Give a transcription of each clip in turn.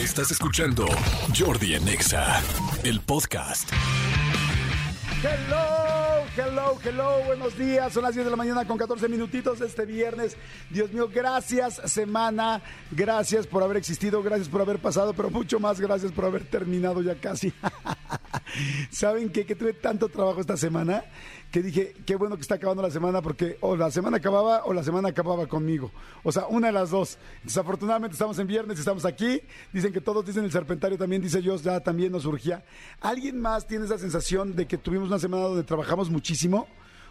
Estás escuchando Jordi Anexa, el podcast. Hello, hello, hello, buenos días. Son las 10 de la mañana con 14 minutitos este viernes. Dios mío, gracias semana, gracias por haber existido, gracias por haber pasado, pero mucho más gracias por haber terminado ya casi. ¿Saben qué? Que tuve tanto trabajo esta semana que dije, qué bueno que está acabando la semana porque o la semana acababa o la semana acababa conmigo. O sea, una de las dos. Desafortunadamente estamos en viernes y estamos aquí. Dicen que todos dicen el serpentario, también dice yo, ya también nos surgía. ¿Alguien más tiene esa sensación de que tuvimos una semana donde trabajamos muchísimo?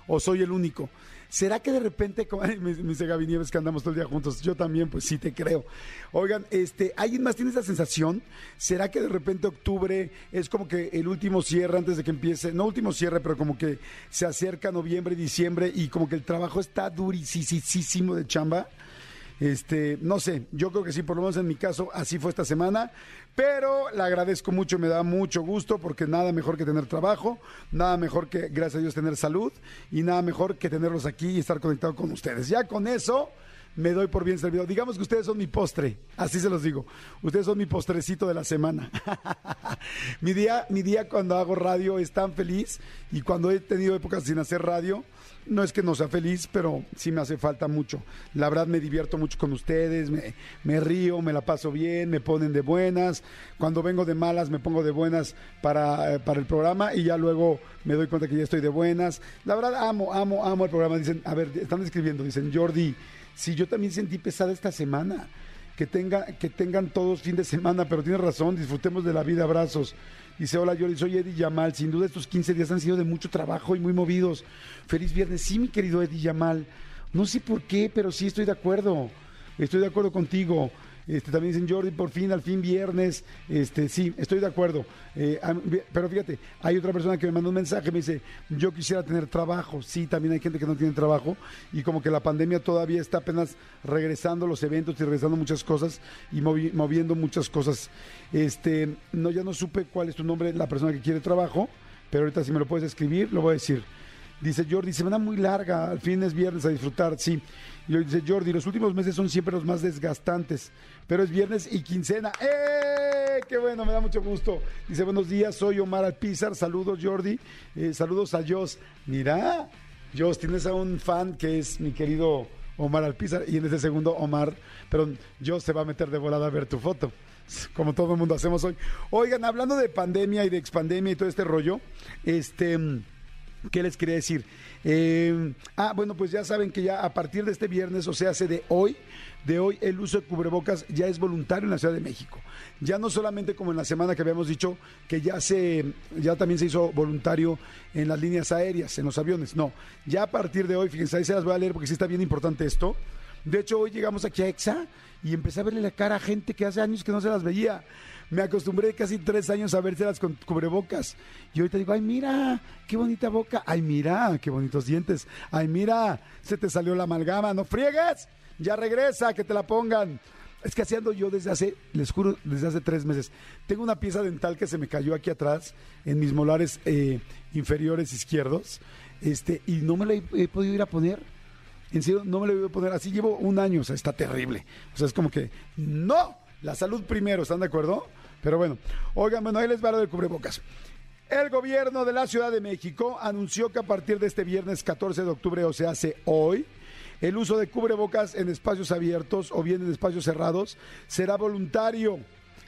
¿O soy el único? ¿Será que de repente, como me, dice Gaby Nieves que andamos todo el día juntos? Yo también, pues sí te creo. Oigan, este, ¿alguien más tiene esa sensación? ¿Será que de repente octubre es como que el último cierre antes de que empiece? No último cierre, pero como que se acerca noviembre, diciembre y como que el trabajo está durísimo de chamba. Este, no sé, yo creo que sí, por lo menos en mi caso, así fue esta semana. Pero le agradezco mucho, me da mucho gusto porque nada mejor que tener trabajo, nada mejor que, gracias a Dios, tener salud y nada mejor que tenerlos aquí y estar conectado con ustedes. Ya con eso me doy por bien servido. Digamos que ustedes son mi postre, así se los digo. Ustedes son mi postrecito de la semana. mi día, mi día cuando hago radio es tan feliz y cuando he tenido épocas sin hacer radio, no es que no sea feliz, pero sí me hace falta mucho. La verdad me divierto mucho con ustedes, me, río, me la paso bien, me ponen de buenas. Cuando vengo de malas me pongo de buenas para, eh, para el programa y ya luego me doy cuenta que ya estoy de buenas. La verdad amo, amo, amo el programa. Dicen, a ver, están escribiendo, dicen, Jordi, si yo también sentí pesada esta semana. Que, tenga, que tengan todos fin de semana, pero tienes razón, disfrutemos de la vida, abrazos. Dice, hola Jordi, soy Eddie Yamal. Sin duda estos 15 días han sido de mucho trabajo y muy movidos. Feliz viernes. Sí, mi querido Eddie Yamal. No sé por qué, pero sí estoy de acuerdo. Estoy de acuerdo contigo. Este, también dicen Jordi, por fin, al fin viernes. Este, sí, estoy de acuerdo. Eh, pero fíjate, hay otra persona que me mandó un mensaje, me dice, yo quisiera tener trabajo. Sí, también hay gente que no tiene trabajo y como que la pandemia todavía está apenas regresando los eventos y regresando muchas cosas y moviendo muchas cosas. Este, no, ya no supe cuál es tu nombre, la persona que quiere trabajo, pero ahorita si me lo puedes escribir, lo voy a decir. Dice Jordi, semana muy larga, al fin es viernes a disfrutar, sí. Y lo dice Jordi, los últimos meses son siempre los más desgastantes, pero es viernes y quincena. ¡Eh! ¡Qué bueno! Me da mucho gusto. Dice, buenos días, soy Omar Alpizar, saludos Jordi, eh, saludos a Jos. Mira, Jos, tienes a un fan que es mi querido Omar Alpizar, y en ese segundo Omar, pero Jos se va a meter de volada a ver tu foto como todo el mundo hacemos hoy. Oigan, hablando de pandemia y de expandemia y todo este rollo, este ¿Qué les quería decir? Eh, ah, bueno, pues ya saben que ya a partir de este viernes, o sea, hace de hoy, de hoy el uso de cubrebocas ya es voluntario en la Ciudad de México. Ya no solamente como en la semana que habíamos dicho que ya se, ya también se hizo voluntario en las líneas aéreas, en los aviones. No, ya a partir de hoy, fíjense, ahí se las voy a leer porque sí está bien importante esto. De hecho, hoy llegamos aquí a EXA y empecé a verle la cara a gente que hace años que no se las veía me acostumbré casi tres años a vérselas con cubrebocas. Y ahorita digo, ay, mira, qué bonita boca. Ay, mira, qué bonitos dientes. Ay, mira, se te salió la amalgama. No friegues, ya regresa, que te la pongan. Es que haciendo yo desde hace, les juro, desde hace tres meses. Tengo una pieza dental que se me cayó aquí atrás, en mis molares eh, inferiores izquierdos, este, y no me la he, podido ir a poner. En serio, no me la he podido poner. Así llevo un año, o sea, está terrible. O sea, es como que, no, la salud primero, ¿están de acuerdo? Pero bueno, oigan, bueno, ahí les va lo cubrebocas. El gobierno de la Ciudad de México anunció que a partir de este viernes 14 de octubre, o sea, hace hoy, el uso de cubrebocas en espacios abiertos o bien en espacios cerrados será voluntario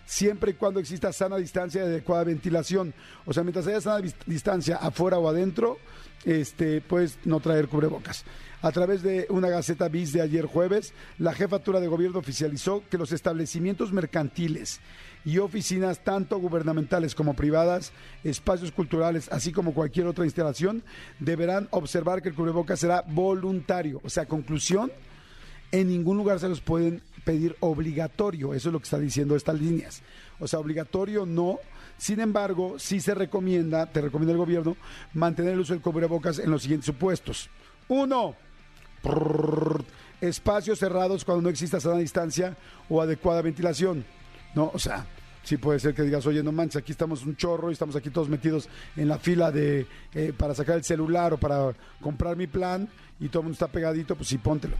siempre y cuando exista sana distancia y adecuada ventilación. O sea, mientras haya sana distancia afuera o adentro, este, puedes no traer cubrebocas. A través de una Gaceta Bis de ayer jueves, la jefatura de gobierno oficializó que los establecimientos mercantiles y oficinas tanto gubernamentales como privadas, espacios culturales, así como cualquier otra instalación, deberán observar que el cubrebocas será voluntario. O sea, conclusión, en ningún lugar se los pueden pedir obligatorio. Eso es lo que está diciendo estas líneas. O sea, obligatorio no. Sin embargo, sí se recomienda, te recomienda el gobierno, mantener el uso del cubrebocas en los siguientes supuestos. Uno, espacios cerrados cuando no exista sana distancia o adecuada ventilación. No, o sea, sí puede ser que digas, oye, no manches, aquí estamos un chorro y estamos aquí todos metidos en la fila de eh, para sacar el celular o para comprar mi plan y todo el mundo está pegadito, pues sí, póntelo.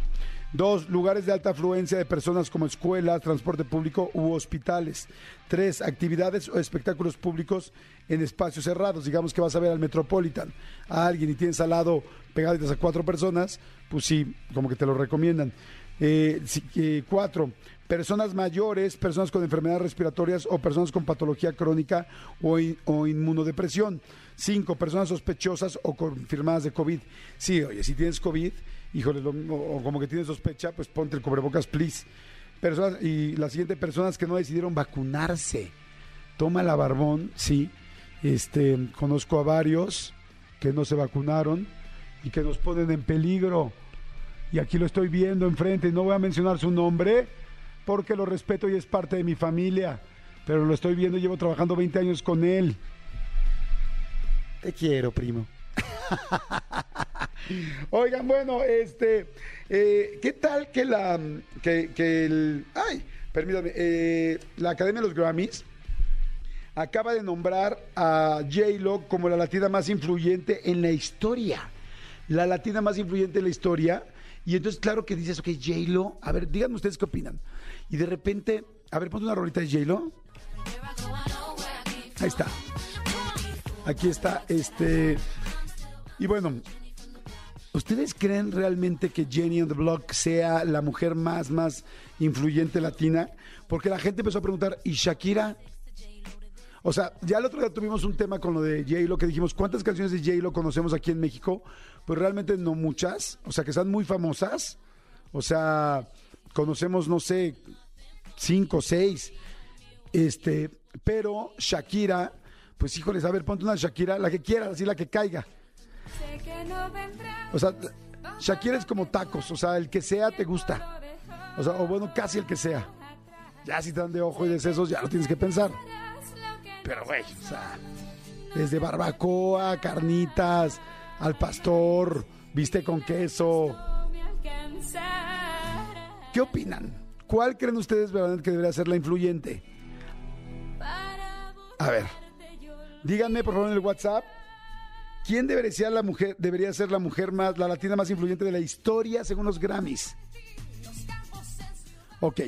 Dos, lugares de alta afluencia de personas como escuelas, transporte público u hospitales. Tres, actividades o espectáculos públicos en espacios cerrados. Digamos que vas a ver al Metropolitan a alguien y tienes al lado pegaditas a cuatro personas, pues sí, como que te lo recomiendan. Eh, eh, cuatro, personas mayores, personas con enfermedades respiratorias o personas con patología crónica o, o inmunodepresión. Cinco, personas sospechosas o confirmadas de COVID. Sí, oye, si tienes COVID, híjole, lo- o, o como que tienes sospecha, pues ponte el cubrebocas, please. Personas, y la siguiente, personas que no decidieron vacunarse. Toma la barbón, sí. Este, conozco a varios que no se vacunaron y que nos ponen en peligro. Y aquí lo estoy viendo enfrente. No voy a mencionar su nombre porque lo respeto y es parte de mi familia. Pero lo estoy viendo y llevo trabajando 20 años con él. Te quiero, primo. Oigan, bueno, este, eh, ¿qué tal que la, que, que el, ay, permítame, eh, la Academia de los Grammys acaba de nombrar a J-Lo como la latina más influyente en la historia. La latina más influyente en la historia. Y entonces, claro que dices, ok, J-Lo, a ver, díganme ustedes qué opinan. Y de repente, a ver, ponte una rolita de J-Lo. Ahí está. Aquí está, este. Y bueno, ¿ustedes creen realmente que Jenny on the Block sea la mujer más, más influyente latina? Porque la gente empezó a preguntar, ¿y Shakira? O sea, ya el otro día tuvimos un tema con lo de J-Lo que dijimos, ¿cuántas canciones de J-Lo conocemos aquí en México? Pues realmente no muchas, o sea, que están muy famosas. O sea, conocemos, no sé, cinco, seis. Este, pero Shakira, pues híjoles, a ver, ponte una Shakira, la que quieras, así la que caiga. O sea, Shakira es como tacos, o sea, el que sea te gusta. O sea, o bueno, casi el que sea. Ya si te dan de ojo y de sesos, ya lo tienes que pensar. Pero, güey, o sea, desde barbacoa, carnitas, al pastor, viste con queso. ¿Qué opinan? ¿Cuál creen ustedes verdaderamente que debería ser la influyente? A ver, díganme por favor en el WhatsApp. ¿Quién debería ser la mujer, debería ser la mujer más, la latina más influyente de la historia según los Grammys? Ok,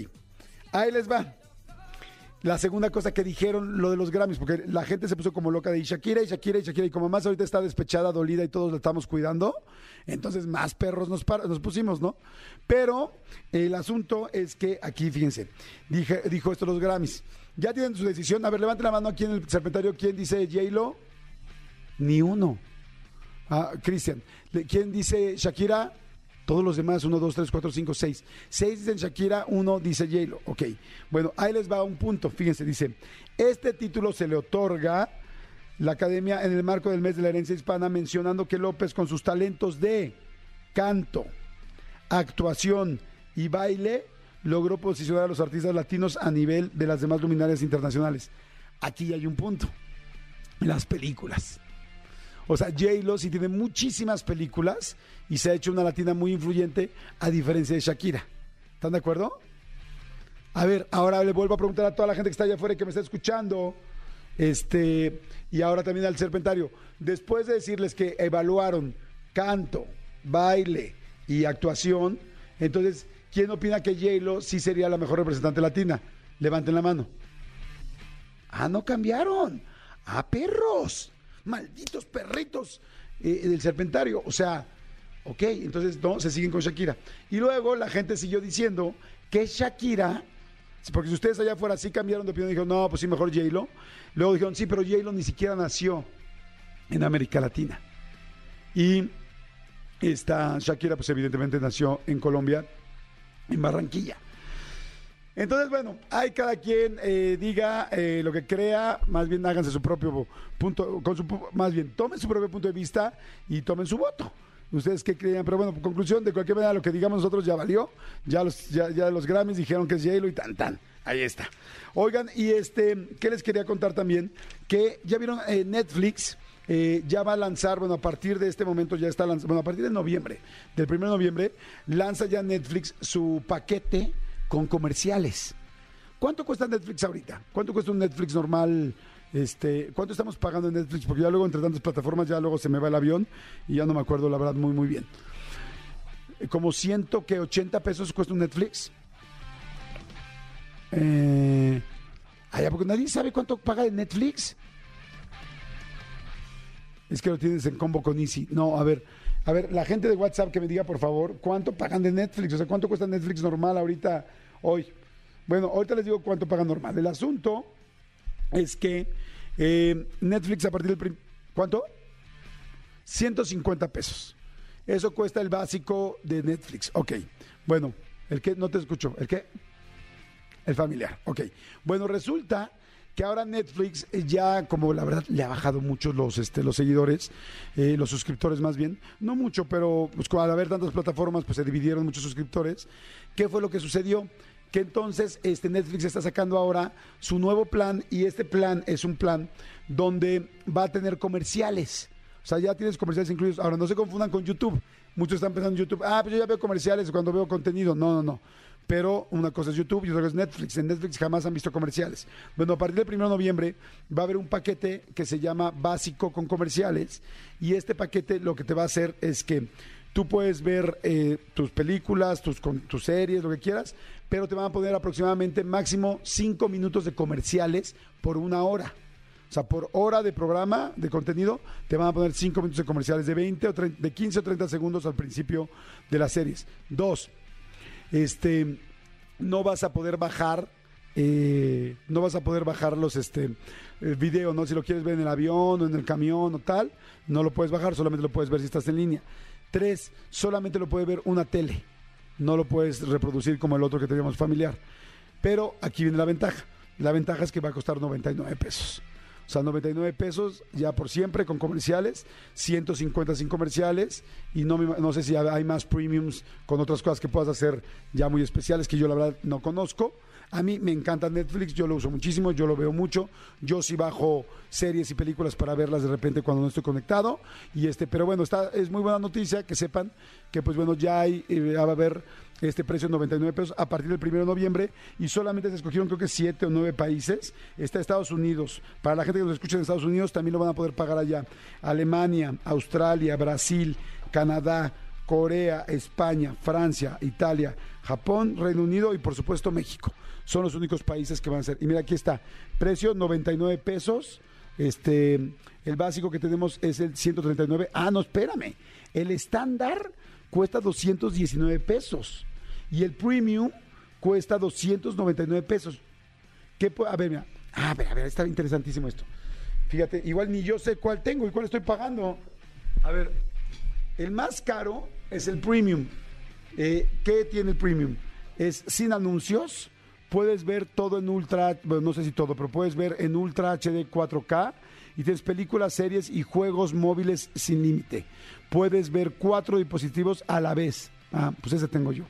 ahí les va. La segunda cosa que dijeron, lo de los Grammys, porque la gente se puso como loca de Shakira y Shakira y Shakira, y como más ahorita está despechada, dolida y todos la estamos cuidando, entonces más perros nos, nos pusimos, ¿no? Pero el asunto es que aquí, fíjense, dije, dijo esto los Grammys. Ya tienen su decisión. A ver, levanten la mano aquí en el serpentario. ¿Quién dice J-Lo? Ni uno. Ah, Cristian. ¿Quién dice Shakira? Todos los demás, uno, dos, tres, cuatro, cinco, seis. Seis dicen Shakira, uno dice J-Lo. Ok. Bueno, ahí les va un punto. Fíjense, dice, este título se le otorga la Academia en el marco del mes de la herencia hispana, mencionando que López con sus talentos de canto, actuación y baile logró posicionar a los artistas latinos a nivel de las demás luminarias internacionales. Aquí hay un punto. Las películas. O sea, J-Lo sí tiene muchísimas películas y se ha hecho una latina muy influyente a diferencia de Shakira. ¿Están de acuerdo? A ver, ahora le vuelvo a preguntar a toda la gente que está allá afuera y que me está escuchando. Este, y ahora también al Serpentario. Después de decirles que evaluaron canto, baile y actuación, entonces, ¿quién opina que J-Lo sí sería la mejor representante latina? Levanten la mano. Ah, no cambiaron. Ah, perros. Malditos perritos eh, del serpentario. O sea, ok, entonces no, se siguen con Shakira. Y luego la gente siguió diciendo que Shakira, porque si ustedes allá afuera sí cambiaron de opinión, dijeron, no, pues sí, mejor J-Lo. Luego dijeron, sí, pero J-Lo ni siquiera nació en América Latina. Y esta Shakira, pues evidentemente nació en Colombia, en Barranquilla. Entonces, bueno, hay cada quien eh, diga eh, lo que crea, más bien háganse su propio punto, con su, más bien tomen su propio punto de vista y tomen su voto. Ustedes qué creían, pero bueno, conclusión, de cualquier manera lo que digamos nosotros ya valió, ya los, ya, ya los Grammys dijeron que es J-Lo y tan tan, ahí está. Oigan, y este, ¿qué les quería contar también? Que ya vieron eh, Netflix, eh, ya va a lanzar, bueno, a partir de este momento ya está lanzando, bueno, a partir de noviembre, del 1 de noviembre, lanza ya Netflix su paquete con comerciales. ¿Cuánto cuesta Netflix ahorita? ¿Cuánto cuesta un Netflix normal? Este, ¿Cuánto estamos pagando en Netflix? Porque ya luego entre tantas plataformas ya luego se me va el avión y ya no me acuerdo la verdad muy muy bien. eh, como ciento que 80 pesos cuesta un Netflix. Eh, ay, ¿a poco nadie sabe cuánto paga de Netflix. Es que lo tienes en combo con Easy. No, a ver, a ver, la gente de WhatsApp que me diga, por favor, cuánto pagan de Netflix. O sea, cuánto cuesta Netflix normal ahorita, hoy. Bueno, ahorita les digo cuánto pagan normal. El asunto es que eh, Netflix a partir del... ¿Cuánto? 150 pesos. Eso cuesta el básico de Netflix. Ok. Bueno, ¿el qué? No te escucho. ¿El qué? El familiar. Ok. Bueno, resulta que ahora Netflix ya, como la verdad, le ha bajado mucho los, este, los seguidores, eh, los suscriptores más bien. No mucho, pero pues, al haber tantas plataformas, pues se dividieron muchos suscriptores. ¿Qué fue lo que sucedió? Que entonces este Netflix está sacando ahora su nuevo plan y este plan es un plan donde va a tener comerciales. O sea, ya tienes comerciales incluidos. Ahora, no se confundan con YouTube. Muchos están pensando en YouTube. Ah, pues yo ya veo comerciales cuando veo contenido. No, no, no. Pero una cosa es YouTube y otra cosa es Netflix. En Netflix jamás han visto comerciales. Bueno, a partir del 1 de noviembre va a haber un paquete que se llama básico con comerciales. Y este paquete lo que te va a hacer es que tú puedes ver eh, tus películas, tus, con- tus series, lo que quieras, pero te van a poner aproximadamente máximo cinco minutos de comerciales por una hora. O sea, por hora de programa, de contenido, te van a poner 5 minutos de comerciales de 20 o 30 de 15 o 30 segundos al principio de las series. Dos, este, no vas a poder bajar, eh, no vas a poder bajar los este, eh, video, ¿no? Si lo quieres ver en el avión o en el camión o tal, no lo puedes bajar, solamente lo puedes ver si estás en línea. Tres, solamente lo puede ver una tele, no lo puedes reproducir como el otro que teníamos familiar. Pero aquí viene la ventaja. La ventaja es que va a costar 99 pesos. O sea, 99 pesos ya por siempre con comerciales, 150 sin comerciales y no, no sé si hay más premiums con otras cosas que puedas hacer ya muy especiales que yo la verdad no conozco. A mí me encanta Netflix, yo lo uso muchísimo, yo lo veo mucho. Yo sí bajo series y películas para verlas de repente cuando no estoy conectado. Y este, pero bueno, está, es muy buena noticia que sepan que pues bueno, ya hay, eh, va a haber este precio de 99 pesos a partir del 1 de noviembre y solamente se escogieron creo que siete o nueve países. Está Estados Unidos. Para la gente que nos escucha en Estados Unidos también lo van a poder pagar allá. Alemania, Australia, Brasil, Canadá, Corea, España, Francia, Italia, Japón, Reino Unido y por supuesto México. Son los únicos países que van a ser. Y mira, aquí está. Precio 99 pesos. Este, el básico que tenemos es el 139. Ah, no, espérame. El estándar cuesta 219 pesos y el premium cuesta 299 pesos. ¿Qué a ver, mira. Ah, a ver, a ver, está interesantísimo esto. Fíjate, igual ni yo sé cuál tengo y cuál estoy pagando. A ver, el más caro es el premium. Eh, ¿Qué tiene el premium? Es sin anuncios. Puedes ver todo en ultra, bueno, no sé si todo, pero puedes ver en ultra HD 4K y tienes películas, series y juegos móviles sin límite. Puedes ver cuatro dispositivos a la vez. Ah, pues ese tengo yo.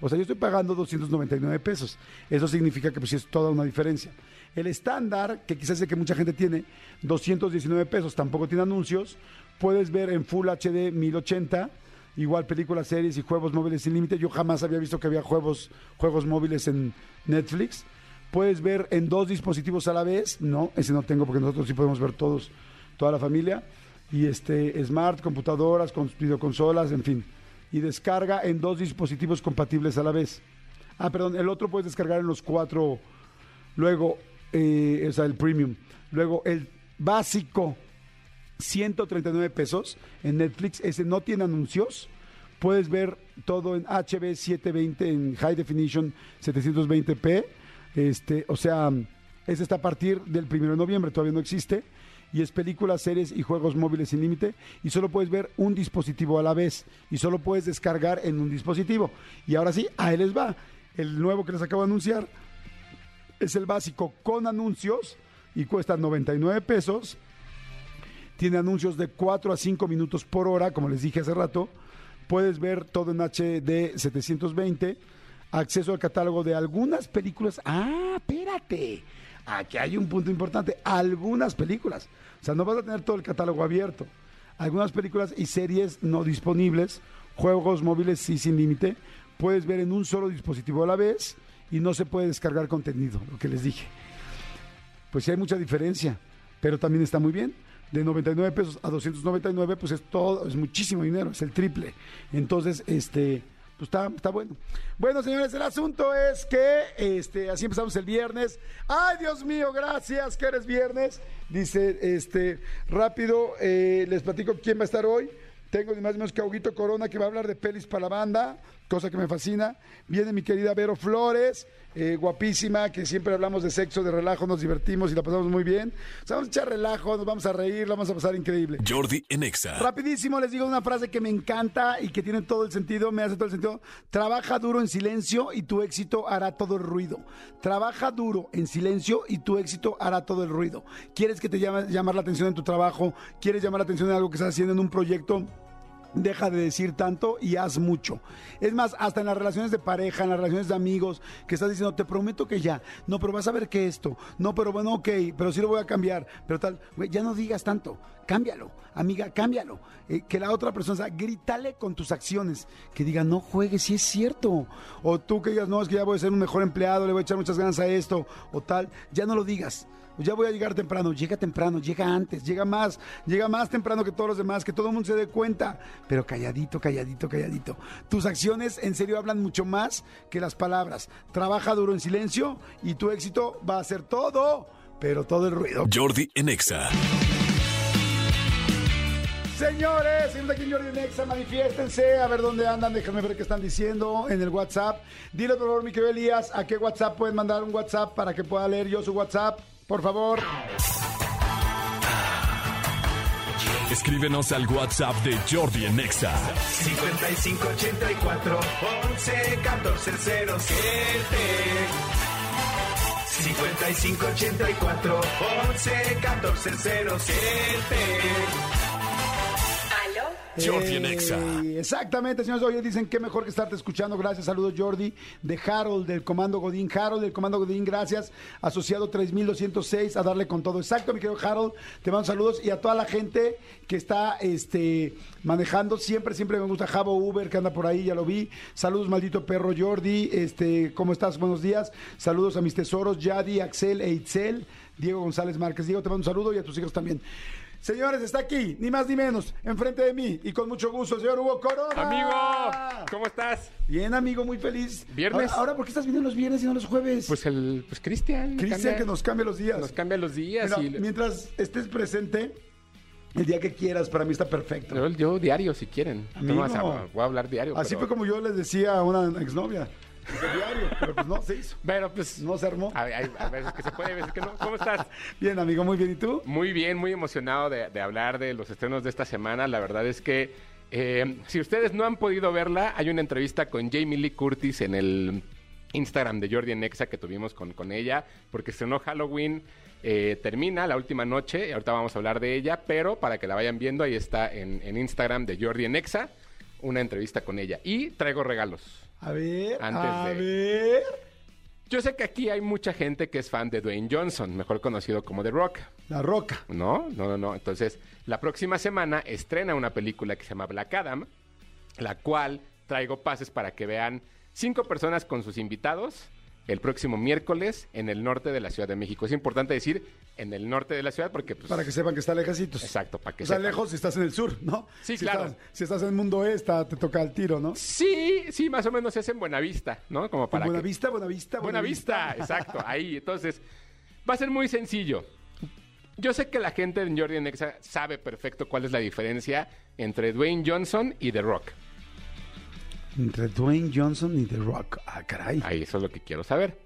O sea, yo estoy pagando 299 pesos. Eso significa que pues es toda una diferencia. El estándar, que quizás es que mucha gente tiene, 219 pesos, tampoco tiene anuncios. Puedes ver en Full HD 1080, igual películas, series y juegos móviles sin límite. Yo jamás había visto que había juegos, juegos móviles en Netflix. Puedes ver en dos dispositivos a la vez. No, ese no tengo porque nosotros sí podemos ver todos, toda la familia. Y este, smart, computadoras, con videoconsolas, en fin. Y descarga en dos dispositivos compatibles a la vez. Ah, perdón, el otro puedes descargar en los cuatro. Luego, eh, o sea, el premium. Luego, el básico, 139 pesos en Netflix. Ese no tiene anuncios. Puedes ver todo en HB 720 en High Definition 720p. Este, o sea, ese está a partir del 1 de noviembre, todavía no existe. Y es películas, series y juegos móviles sin límite. Y solo puedes ver un dispositivo a la vez. Y solo puedes descargar en un dispositivo. Y ahora sí, ahí les va. El nuevo que les acabo de anunciar es el básico con anuncios y cuesta 99 pesos. Tiene anuncios de 4 a 5 minutos por hora, como les dije hace rato. Puedes ver todo en HD 720. Acceso al catálogo de algunas películas. Ah, espérate. Aquí hay un punto importante. Algunas películas. O sea, no vas a tener todo el catálogo abierto. Algunas películas y series no disponibles. Juegos móviles sí sin límite. Puedes ver en un solo dispositivo a la vez y no se puede descargar contenido, lo que les dije. Pues sí hay mucha diferencia, pero también está muy bien. de 99 pesos a 299, pues es todo, es muchísimo dinero, es el triple. Entonces, este, pues está, está bueno. Bueno, señores, el asunto es que este, así empezamos el viernes. Ay, Dios mío, gracias que eres viernes. Dice, este, rápido, eh, les platico quién va a estar hoy. Tengo ni más ni menos que Auguito Corona que va a hablar de pelis para la banda, cosa que me fascina. Viene mi querida Vero Flores, eh, guapísima, que siempre hablamos de sexo, de relajo, nos divertimos y la pasamos muy bien. O sea, vamos a echar relajo, nos vamos a reír, la vamos a pasar increíble. Jordi en Exa. Rapidísimo les digo una frase que me encanta y que tiene todo el sentido, me hace todo el sentido. Trabaja duro en silencio y tu éxito hará todo el ruido. Trabaja duro en silencio y tu éxito hará todo el ruido. ¿Quieres que te llame llamar la atención en tu trabajo? ¿Quieres llamar la atención en algo que estás haciendo en un proyecto? Deja de decir tanto y haz mucho. Es más, hasta en las relaciones de pareja, en las relaciones de amigos, que estás diciendo, te prometo que ya. No, pero vas a ver que esto. No, pero bueno, ok, pero sí lo voy a cambiar. Pero tal, ya no digas tanto. Cámbialo, amiga, cámbialo. Eh, que la otra persona, o sea, grítale con tus acciones. Que diga, no juegues, si es cierto. O tú que digas, no, es que ya voy a ser un mejor empleado, le voy a echar muchas ganas a esto. O tal, ya no lo digas ya voy a llegar temprano, llega temprano, llega antes, llega más, llega más temprano que todos los demás, que todo el mundo se dé cuenta, pero calladito, calladito, calladito. Tus acciones en serio hablan mucho más que las palabras. Trabaja duro en silencio y tu éxito va a ser todo, pero todo el ruido. Jordi en Exa. Señores, seguimos aquí en Jordi en Exa, manifiéstense, a ver dónde andan, déjenme ver qué están diciendo en el WhatsApp. Dile por favor, mi querido Elías, a qué WhatsApp pueden mandar un WhatsApp para que pueda leer yo su WhatsApp. Por favor. Escríbenos al WhatsApp de Jordi en Exa. 5584 11 14 07 5584 11 14 07 Jordi en Exa. Exactamente, señores. Hoy dicen que mejor que estarte escuchando. Gracias, saludos Jordi, de Harold, del Comando Godín. Harold, del Comando Godín, gracias. Asociado 3206, a darle con todo. Exacto, mi querido Harold, te mando saludos. Y a toda la gente que está este, manejando, siempre, siempre me gusta Javo Uber, que anda por ahí, ya lo vi. Saludos, maldito perro Jordi. Este, ¿Cómo estás? Buenos días. Saludos a mis tesoros, Yadi, Axel e Itzel. Diego González Márquez. Diego, te mando un saludo y a tus hijos también. Señores, está aquí, ni más ni menos, enfrente de mí y con mucho gusto, señor Hugo Corona. Amigo, ¿cómo estás? Bien, amigo, muy feliz. ¿Viernes? Ahora, ahora, ¿por qué estás viniendo los viernes y no los jueves? Pues el, pues Cristian. Cristian, que nos cambia los días. Nos cambia los días. Mira, y Mientras estés presente, el día que quieras, para mí está perfecto. yo, yo diario, si quieren. Amigo. No, o sea, voy a hablar diario. Así pero- fue como yo les decía a una exnovia. De diario, pero pues no se hizo. Pero pues, No se armó. hay, hay- a veces que se puede, a veces que no. ¿Cómo estás? Bien, amigo, muy bien. ¿Y tú? Muy bien, muy emocionado de, de hablar de los estrenos de esta semana. La verdad es que eh, si ustedes no han podido verla, hay una entrevista con Jamie Lee Curtis en el Instagram de Jordi Nexa que tuvimos con, con ella, porque estrenó Halloween. eh, termina la última noche, ahorita vamos a hablar de ella, pero para que la vayan viendo, ahí está en, en Instagram de Jordi Nexa, una entrevista con ella. Y traigo regalos. A ver, Antes a de- ver. Yo sé que aquí hay mucha gente que es fan de Dwayne Johnson, mejor conocido como The Rock. La roca. No, no, no, no. Entonces, la próxima semana estrena una película que se llama Black Adam, la cual traigo pases para que vean cinco personas con sus invitados el próximo miércoles en el norte de la Ciudad de México. Es importante decir en el norte de la ciudad porque, pues, Para que sepan que está lejecitos. Exacto, para que O sea, sepan. lejos si estás en el sur, ¿no? Sí, Si claro. estás- si estás en el mundo este, te toca el tiro, ¿no? Sí, sí, más o menos es en Buenavista, ¿no? Como para Buena que- vista, buena vista, Buena vista, exacto, ahí. Entonces, va a ser muy sencillo. Yo sé que la gente en Jordi Nexa sabe perfecto cuál es la diferencia entre Dwayne Johnson y The Rock. Entre Dwayne Johnson y The Rock. Ah, caray. Ahí, eso es lo que quiero saber.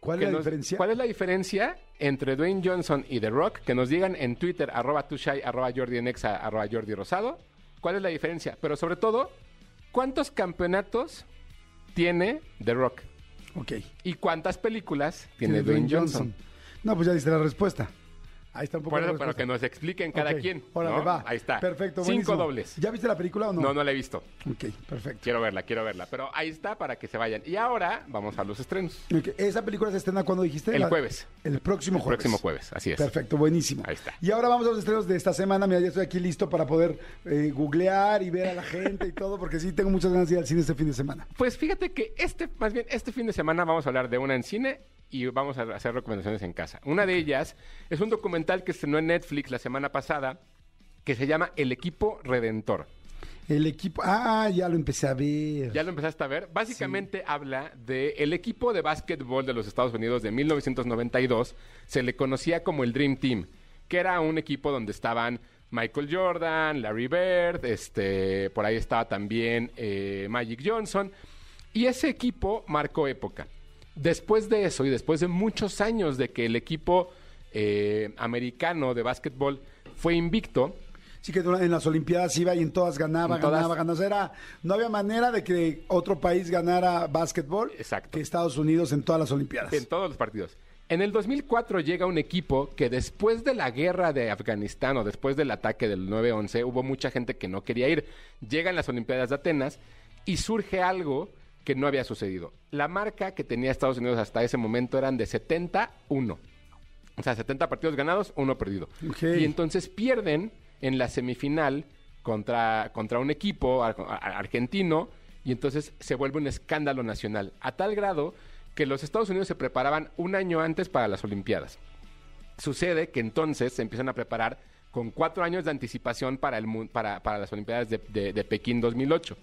¿Cuál es la nos- diferencia? ¿Cuál es la diferencia entre Dwayne Johnson y The Rock? Que nos digan en Twitter, arroba tushai, arroba Jordi Nexa, arroba Jordi Rosado. ¿Cuál es la diferencia? Pero sobre todo, ¿cuántos campeonatos tiene The Rock? Ok. ¿Y cuántas películas tiene Dwayne Johnson? No, pues ya diste la respuesta. Ahí está un poco eso, pero que nos expliquen cada Ok, quien. órale, ¿no? va. Ahí está. Perfecto, Cinco buenísimo. dobles. ¿Ya viste la película o no? No, no la he visto. Ok, perfecto. Quiero verla, quiero verla. Pero ahí está para que se vayan. Y ahora vamos a los estrenos. Ok, ¿Esa película se estrena cuando dijiste? El La- jueves. El próximo El jueves. próximo jueves, así es. Perfecto, buenísimo. Ahí está. Y ahora vamos a los estrenos de esta semana. Mira, ya estoy aquí listo para poder eh, googlear y ver a la gente y todo, porque sí tengo muchas ganas de ir al cine este fin de semana. Pues fíjate que este, más bien, este fin de semana vamos a hablar de una en cine y vamos a hacer recomendaciones en casa. Una de ellas es un documental que estrenó en Netflix la semana pasada que se llama El Equipo Redentor. El equipo. Ah, ya lo empecé a ver. ¿Ya lo empezaste a ver? Básicamente habla de el equipo de básquetbol de los Estados Unidos de 1992. Se le conocía como el Dream Team, que era un equipo donde estaban Michael Jordan, Larry Bird, este, por ahí estaba también eh, Magic Johnson. Y ese equipo marcó época. Después de eso y después de muchos años de que el equipo eh, americano de básquetbol fue invicto, Sí, que en las Olimpiadas iba y en todas ganaba, En todas. ganaba, ganaba. O sea, era- no había manera de que otro país ganara básquetbol Exacto. que Estados Unidos en todas las Olimpiadas. En todos los partidos. En el 2004 llega un equipo que después de la guerra de Afganistán o después del ataque del 9-11 hubo mucha gente que no quería ir. Llegan las Olimpiadas de Atenas y surge algo que no había sucedido. La marca que tenía Estados Unidos hasta ese momento eran de 70-1. O sea, 70 partidos ganados, uno perdido. Y entonces pierden en la semifinal contra, contra un equipo ar- ar- argentino y entonces se vuelve un escándalo nacional. A tal grado que los Estados Unidos se preparaban un año antes para las Olimpiadas. Sucede que entonces se empiezan a preparar con cuatro años de anticipación para, el, para, para las Olimpiadas de, de- de Pekín 2008.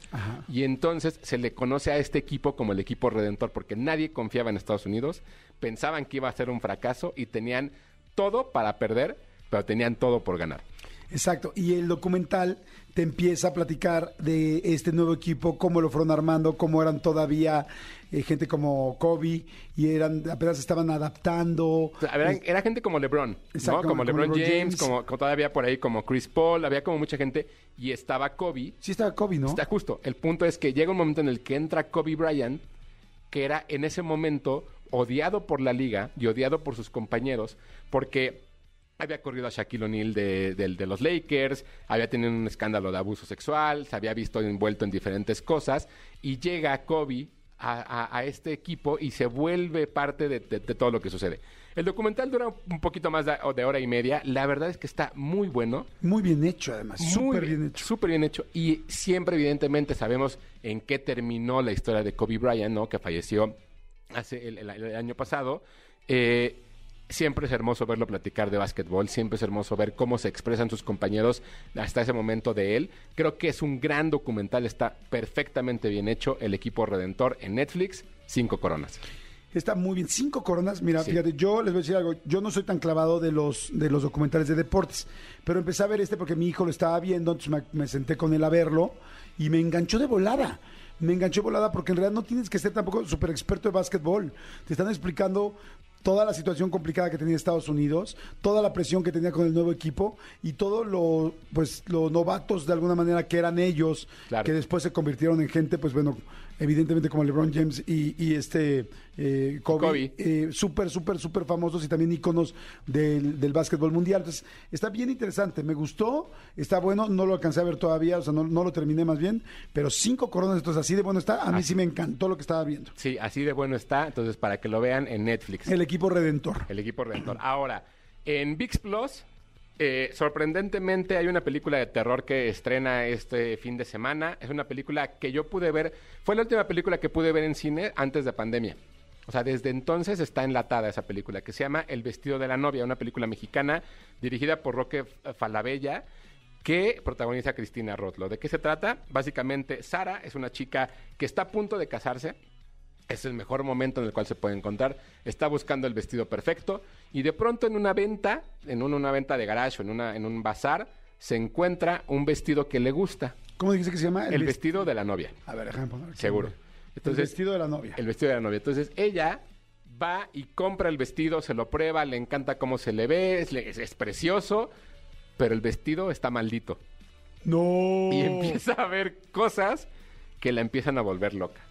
Y entonces se le conoce a este equipo como el equipo redentor, porque nadie confiaba en Estados Unidos, pensaban que iba a ser un fracaso y tenían todo para perder, pero tenían todo por ganar. Exacto. Y el documental te empieza a platicar de este nuevo equipo, cómo lo fueron armando, cómo eran todavía eh, gente como Kobe y eran apenas estaban adaptando. Sea, era, gente como LeBron, ¿no? Como, como LeBron, LeBron James, James. Como, como todavía por ahí como Chris Paul, había como mucha gente y estaba Kobe. Sí estaba Kobe, ¿no? Está justo. El punto es que llega un momento en el que entra Kobe Bryant, que era en ese momento odiado por la liga y odiado por sus compañeros, porque había corrido a Shaquille O'Neal de, de los Lakers, había tenido un escándalo de abuso sexual, se había visto envuelto en diferentes cosas, y llega Kobe a, a- a este equipo y se vuelve parte de, de- de todo lo que sucede. El documental dura un poquito más de, de hora y media, la verdad es que está muy bueno, Muy bien hecho, además. Súper bien hecho. Súper bien hecho. Y siempre, evidentemente, sabemos en qué terminó la historia de Kobe Bryant, ¿no? Que falleció hace el, el- el año pasado. Eh, siempre es hermoso verlo platicar de básquetbol. Siempre es hermoso ver cómo se expresan sus compañeros hasta ese momento de él. Creo que es un gran documental. Está perfectamente bien hecho. El equipo redentor en Netflix. Cinco coronas. Está muy bien. Cinco coronas. Mira, Sí. fíjate, yo les voy a decir algo. Yo no soy tan clavado de los, de los documentales de deportes, pero empecé a ver este porque mi hijo lo estaba viendo, entonces me, me senté con él a verlo y me enganchó de volada. Me enganchó de volada porque en realidad no tienes que ser tampoco súper experto de básquetbol. Te están explicando toda la situación complicada que tenía Estados Unidos, toda la presión que tenía con el nuevo equipo y todo lo, pues, los novatos de alguna manera que eran ellos, Claro. que después se convirtieron en gente, pues bueno, evidentemente como LeBron James y, y este eh, Kobe, Kobe. eh, súper, súper, súper famosos y también íconos del, del básquetbol mundial. Entonces, está bien interesante, me gustó, está bueno, no lo alcancé a ver todavía, o sea, no, no lo terminé más bien, pero cinco coronas, entonces así de bueno está, a mí sí me encantó lo que estaba viendo. Sí, así de bueno está. Entonces, para que lo vean en Netflix. El equipo redentor. El equipo redentor. Ahora, en VIX Plus, eh, sorprendentemente hay una película de terror que estrena este fin de semana. Es una película que yo pude ver, fue la última película que pude ver en cine antes de pandemia. O sea, desde entonces está enlatada esa película que se llama El vestido de la novia, una película mexicana dirigida por Roque Falabella que protagoniza a Cristina Rotlo. ¿De qué se trata? Básicamente, Sara es una chica que está a punto de casarse, es el mejor momento en el cual se puede encontrar. Está buscando el vestido perfecto y de pronto en una venta, en un- una venta de garage o en, una, en un bazar, se encuentra un vestido que le gusta. ¿Cómo dijiste que se llama? El, vest- vestido de la novia. A ver, déjame poner aquí. Seguro. el Entonces, vestido de la novia. el vestido de la novia. Entonces ella va y compra el vestido, se lo prueba, le encanta cómo se le ve, es, es- es precioso, pero el vestido está maldito. No. y empieza a ver cosas que la empiezan a volver loca.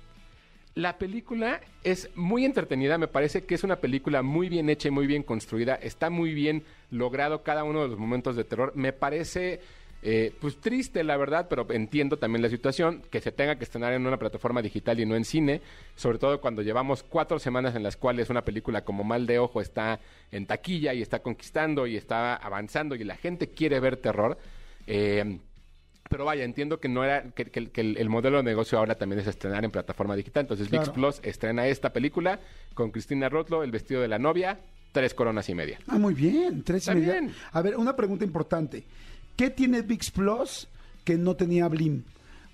La película es muy entretenida, me parece que es una película muy bien hecha y muy bien construida, está muy bien logrado cada uno de los momentos de terror, me parece eh, pues triste la verdad, pero entiendo también la situación, que se tenga que estrenar en una plataforma digital y no en cine, sobre todo cuando llevamos cuatro semanas en las cuales una película como Mal de Ojo está en taquilla y está conquistando y está avanzando y la gente quiere ver terror. Eh, Pero vaya, entiendo que no era que, que- que el, el modelo de negocio ahora también es estrenar en plataforma digital. Entonces VIX Claro. Plus estrena esta película con Cristina Rotlo, El vestido de la novia, tres coronas y media. Ah, muy bien, tres y media. bien. A ver, una pregunta importante. ¿Qué tiene VIX Plus que no tenía Blim?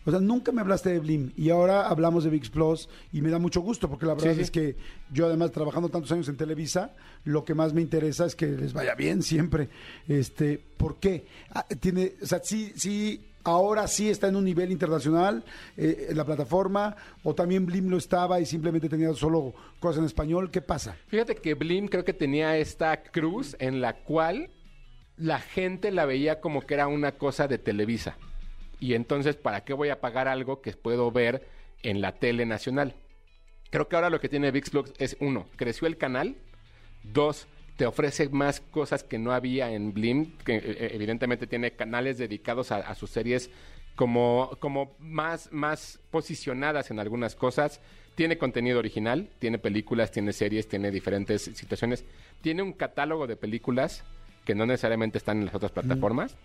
O sea, nunca me hablaste de Blim y ahora hablamos de VIX Plus y me da mucho gusto porque la verdad Sí, sí. es que yo además trabajando tantos años en Televisa, lo que más me interesa es que les vaya bien siempre. Este, ¿por qué? Ah, tiene, o sea, sí, sí, ahora sí está en un nivel internacional eh, la plataforma o también Blim lo estaba y simplemente tenía solo cosas en español. ¿Qué pasa? Fíjate que Blim creo que tenía esta cruz en la cual la gente la veía como que era una cosa de Televisa. Y entonces, ¿para qué voy a pagar algo que puedo ver en la tele nacional? Creo que ahora lo que tiene VIX Plus es, uno, creció el canal. Dos, te ofrece más cosas que no había en Blim, que eh, evidentemente tiene canales dedicados a, a sus series como, como más, más posicionadas en algunas cosas. Tiene contenido original, tiene películas, tiene series, tiene diferentes situaciones. Tiene un catálogo de películas que no necesariamente están en las otras plataformas.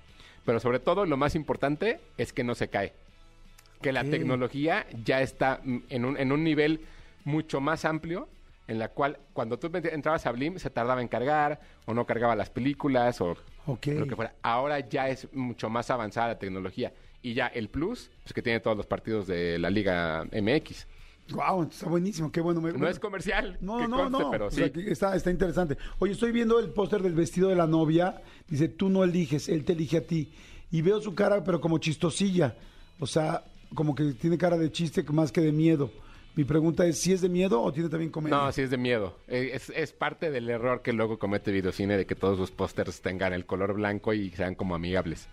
Pero sobre todo, lo más importante es que no se cae. Que la tecnología ya está en un, en un nivel mucho más amplio en la cual cuando tú entrabas a Blim se tardaba en cargar o no cargaba las películas o lo que fuera. Ahora ya es mucho más avanzada la tecnología y ya el plus es que tiene todos los partidos de la Liga MX. Wow, está buenísimo, qué bueno. me- No es comercial, No, que no, conste, no. pero O sí. sea, está, está interesante. Oye, estoy viendo el póster del vestido de la novia. Dice, tú no eliges, él te elige a ti. Y veo su cara, pero como chistosilla. O sea, como que tiene cara de chiste más que de miedo. Mi pregunta es, ¿si es de miedo o tiene también comedia? No, sí es de miedo. Eh, Es, es parte del error que luego comete Videocine de que todos sus pósters tengan el color blanco y sean como amigables.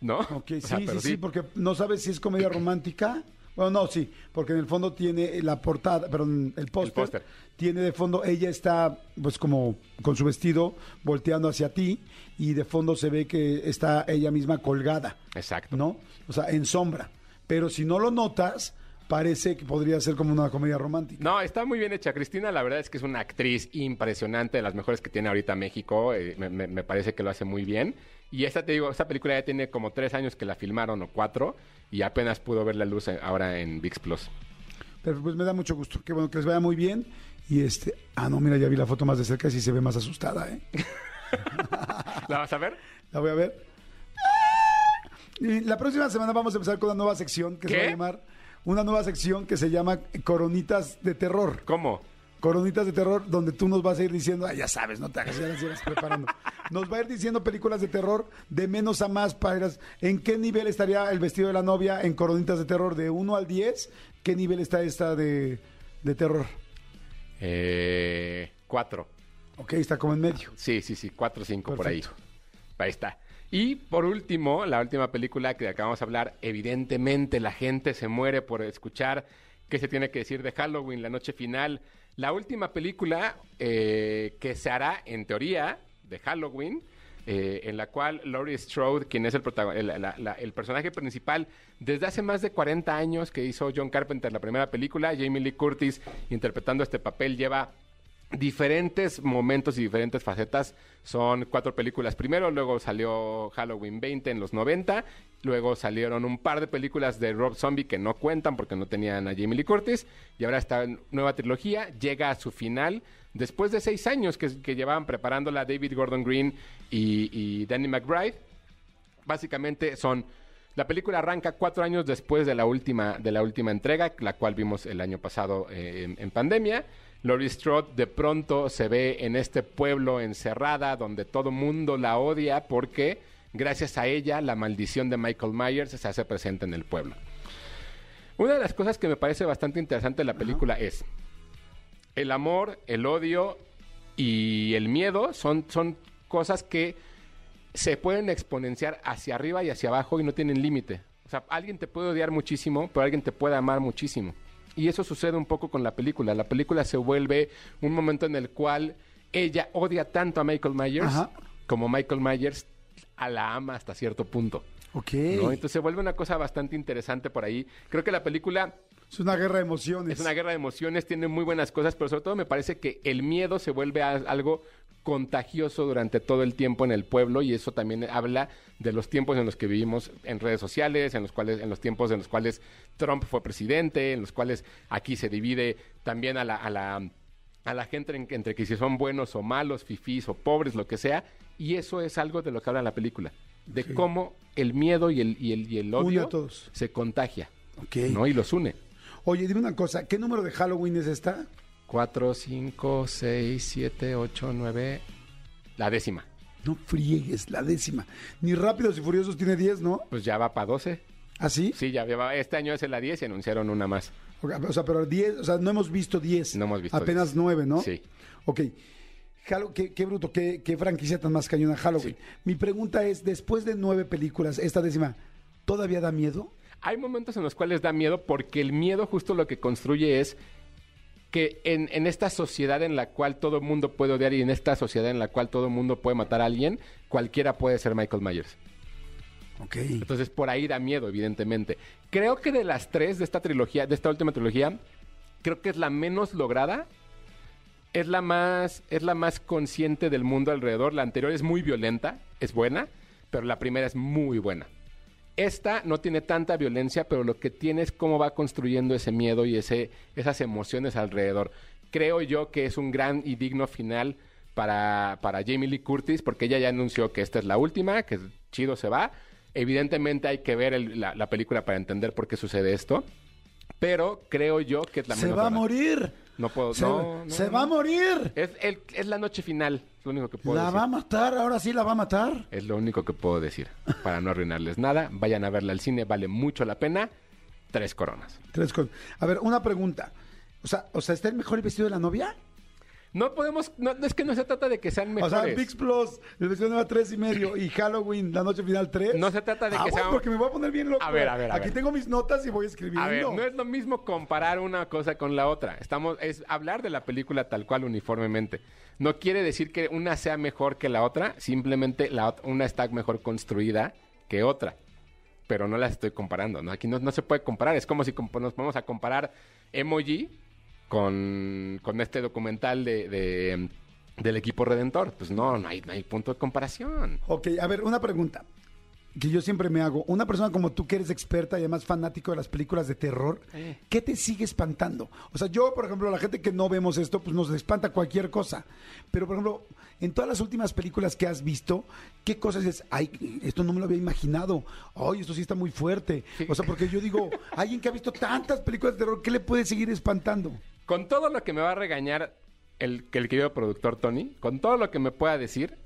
¿No? Ok, O sí, sea, sí, pero sí, porque no sabes si es comedia romántica. Bueno, no, sí, porque en el fondo tiene la portada, perdón, el póster. Tiene de fondo, ella está pues como con su vestido volteando hacia ti y de fondo se ve que está ella misma colgada, Exacto. ¿no? O sea, en sombra. Pero si no lo notas, parece que podría ser como una comedia romántica. No, está muy bien hecha. Cristina, la verdad es que es una actriz impresionante, de las mejores que tiene ahorita México. eh, me, me- me parece que lo hace muy bien. Y esta, te digo, esta película ya tiene como tres años que la filmaron o cuatro y apenas pudo ver la luz eh, ahora en VIX Plus. Pero pues me da mucho gusto. Qué bueno que les vaya muy bien. Y este, ah, no, mira, ya vi la foto más de cerca y sí se ve más asustada, ¿eh? ¿La vas a ver? La voy a ver. Y la próxima semana vamos a empezar con una nueva sección que se va a llamar una nueva sección que se llama Coronitas de Terror. ¿Cómo? Coronitas de Terror, donde tú nos vas a ir diciendo, ah, ya sabes, no te hagas, ya las preparando. Nos va a ir diciendo películas de terror de menos a más, padres. ¿En qué nivel estaría el vestido de la novia en Coronitas de Terror? De 1 al 10, ¿qué nivel está esta de, de terror? Eh, cuatro. Ok, está como en medio. Sí, sí, sí, cuatro o cinco por ahí. Perfecto. Ahí está. Y por último, la última película que acabamos de hablar, evidentemente la gente se muere por escuchar qué se tiene que decir de Halloween, la noche final. La última película eh, que se hará, en teoría, de Halloween, eh, en la cual Laurie Strode, quien es el, el, la- el personaje principal, desde hace más de 40 años que hizo John Carpenter la primera película, Jamie Lee Curtis interpretando este papel lleva diferentes momentos y diferentes facetas. Son cuatro películas. Primero, luego salió Halloween 20 en los 90, luego salieron un par de películas de Rob Zombie que no cuentan porque no tenían a Jamie Lee Curtis, y ahora esta nueva trilogía. Llega a su final después de seis años que, que llevaban preparándola David Gordon Green y, Danny McBride. Básicamente son la película arranca cuatro años después de la última de la última entrega la cual vimos el año pasado eh, en pandemia Laurie Strode de pronto se ve en este pueblo encerrada donde todo mundo la odia porque gracias a ella la maldición de Michael Myers se hace presente en el pueblo una de las cosas que me parece bastante interesante de la película es el amor, el odio y el miedo son, son cosas que se pueden exponenciar hacia arriba y hacia abajo y no tienen límite. O sea, alguien te puede odiar muchísimo, pero alguien te puede amar muchísimo. Y eso sucede un poco con la película. La película se vuelve un momento en el cual ella odia tanto a Michael Myers Ajá. como Michael Myers a la ama hasta cierto punto. Ok. ¿no? Entonces se vuelve una cosa bastante interesante por ahí. Creo que la película Es una guerra de emociones. es una guerra de emociones, tiene muy buenas cosas, pero sobre todo me parece que el miedo se vuelve a- algo contagioso durante todo el tiempo en el pueblo y eso también habla de los tiempos en los que vivimos en redes sociales, en los cuales en los tiempos en los cuales Trump fue presidente, en los cuales aquí se divide también a la, a la a la gente en- entre que si son buenos o malos, fifís o pobres, lo que sea, y eso es algo de lo que habla la película, de cómo el miedo y el, y el, y el odio a todos. se contagia. ¿no? Y los une. Oye, dime una cosa, ¿qué número de Halloween es esta? 4, 5, 6, 7, 8, 9, la décima. No friegues, la décima. Ni Rápidos y Furiosos tiene 10, ¿no? Pues ya va para 12. ¿Así? Sí, ya va. Este año es la 10 y anunciaron una más. O sea, pero 10, o sea, no hemos visto 10. No hemos visto Apenas 10. 9, ¿no? Sí. Ok. Hallo- qué, qué bruto, qué, qué franquicia tan más cañona Halloween. Sí. Mi pregunta es, después de nueve películas, esta décima, ¿todavía da miedo? Hay momentos en los cuales da miedo porque el miedo justo lo que construye es que en, en esta sociedad en la cual todo el mundo puede odiar y en esta sociedad en la cual todo el mundo puede matar a alguien, cualquiera puede ser Michael Myers. Ok. Entonces por ahí da miedo, evidentemente. Creo que de las tres de esta trilogía, de esta última trilogía, creo que es la menos lograda. Es la más, es la más consciente del mundo alrededor. La anterior es muy violenta, es buena, pero la primera es muy buena. Esta no tiene tanta violencia, pero lo que tiene es cómo va construyendo ese miedo y ese, esas emociones alrededor. Creo yo que es un gran y digno final para, para Jamie Lee Curtis, porque ella ya anunció que esta es la última, que chido se va. Evidentemente hay que ver la, la película para entender por qué sucede esto, pero creo yo que la Se va a morir. No puedo, Se, no, no, se no. va a morir. Es, el- es la noche final, es lo único que puedo La decir. va a matar, ahora sí la va a matar. Es lo único que puedo decir. Para no arruinarles nada, vayan a verla al cine, vale mucho la pena. Tres coronas. Tres cosas. A ver, una pregunta. O sea, o sea, ¿está el mejor vestido de la novia? No podemos, no, es que no se trata de que sean O mejores. sea, VIX Plus, el vestido de nueva tres y medio y Halloween, la noche final tres. No se trata de ah, que bueno, sea- porque me voy a poner bien loco. A ver, a ver, a Aquí ver. tengo mis notas y voy escribiendo. A ver, no es lo mismo comparar una cosa con la otra. Estamos, es hablar de la película tal cual uniformemente. No quiere decir que una sea mejor que la otra, simplemente la una está mejor construida que otra. Pero no las estoy comparando, ¿no? Aquí no, no se puede comparar. Es como si comp- nos vamos a comparar Emoji con, con este documental de, de- del equipo Redentor. Pues no, no hay, no hay punto de comparación. Ok, a ver, una pregunta que yo siempre me hago. Una persona como tú que eres experta y además fanático de las películas de terror, Eh. ¿qué te sigue espantando? O sea, yo, por ejemplo, la gente que no vemos esto, pues nos espanta cualquier cosa. Pero, por ejemplo, en todas las últimas películas que has visto, ¿qué cosas es? Ay, esto no me lo había imaginado. Ay, esto sí está muy fuerte. O sea, porque yo digo, alguien que ha visto tantas películas de terror, ¿qué le puede seguir espantando? Con todo lo que me va a regañar el, el querido productor Tony, con todo lo que me pueda decir,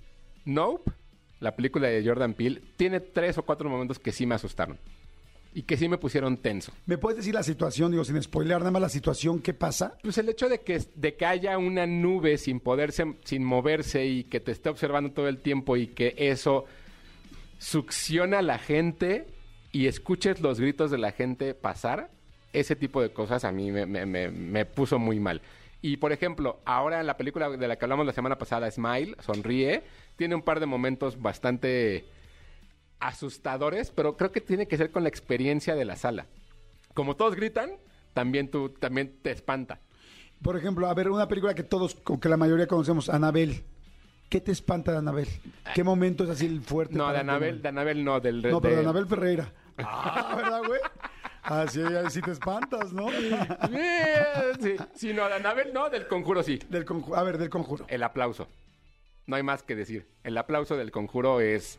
Nope, la película de Jordan Peele, tiene tres o cuatro momentos que sí me asustaron. Y que sí me pusieron tenso. ¿Me puedes decir la situación, digo, sin spoiler, nada más la situación, qué pasa? Pues el hecho de que, de que haya una nube sin poderse, sin moverse y que te esté observando todo el tiempo y que eso succiona a la gente y escuches los gritos de la gente pasar, ese tipo de cosas a mí me, me- me- me puso muy mal. Y por ejemplo, ahora en la película de la que hablamos la semana pasada, Smile, Sonríe, tiene un par de momentos bastante asustadores, pero creo que tiene que ser con la experiencia de la sala. Como todos gritan, también tú también te espanta. Por ejemplo, a ver, una película que todos, que la mayoría conocemos, Anabel. ¿Qué te espanta de Anabel? ¿Qué momento es así el fuerte? No, de? Anabel, de Anabel no, del No, pero de de- Anabel Ferreira. Ah, ¿verdad, güey? Ah, sí, ahí sí te espantas, ¿no? Sí, sí, no, de Anabel no, del conjuro sí. Del conju- a ver, del conjuro. El aplauso. No hay más que decir. El aplauso del conjuro es.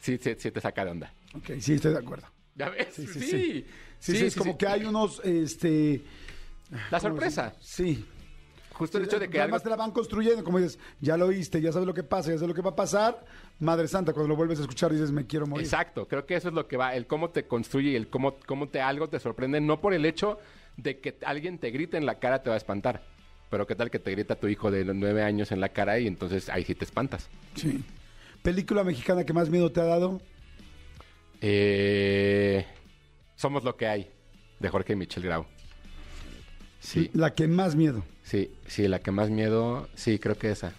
Sí, sí, sí te saca de onda. Ok, sí, estoy de acuerdo. ¿Ya ves? Sí, Sí, sí, sí. sí. Es como que hay unos, este... La ¿cómo sorpresa. Sí. Justo el hecho de que algo. Además te la van construyendo, como dices, ya lo oíste, ya sabes lo que pasa, ya sabes lo que va a pasar. Madre Santa, cuando lo vuelves a escuchar dices, me quiero morir. Exacto, creo que eso es lo que va, el cómo te construye y el cómo, cómo te algo te sorprende, no por el hecho de que alguien te grite en la cara te va a espantar, pero qué tal que te grita tu hijo de los nueve años en la cara y entonces ahí sí te espantas. Sí. ¿Película mexicana que más miedo te ha dado? Eh, Somos lo que hay, de Jorge Michel Grau. Sí, La que más miedo. sí, sí, la que más miedo, sí, creo que esa.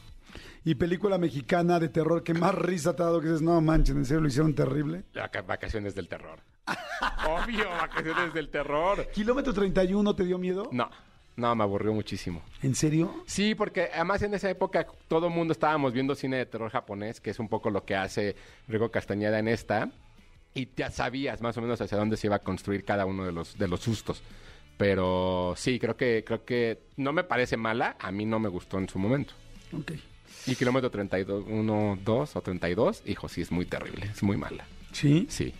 ¿Y película mexicana de terror que más risa te ha dado? Que dices, no manchen, en serio lo hicieron terrible. Vaca- Vacaciones del terror. Obvio, vacaciones del terror. ¿Kilómetro 31 te dio miedo? No, No, me aburrió muchísimo. ¿En serio? Sí, porque además en esa época todo el mundo estábamos viendo cine de terror japonés, que es un poco lo que hace Rigo Castañeda en esta, y ya sabías más o menos hacia dónde se iba a construir cada uno de los, de los sustos. Pero sí, creo que, creo que no me parece mala, a mí no me gustó en su momento. Ok. Y kilómetro 32, 1, 2 o 32, hijo, sí es muy terrible, es muy mala. ¿Sí? Sí.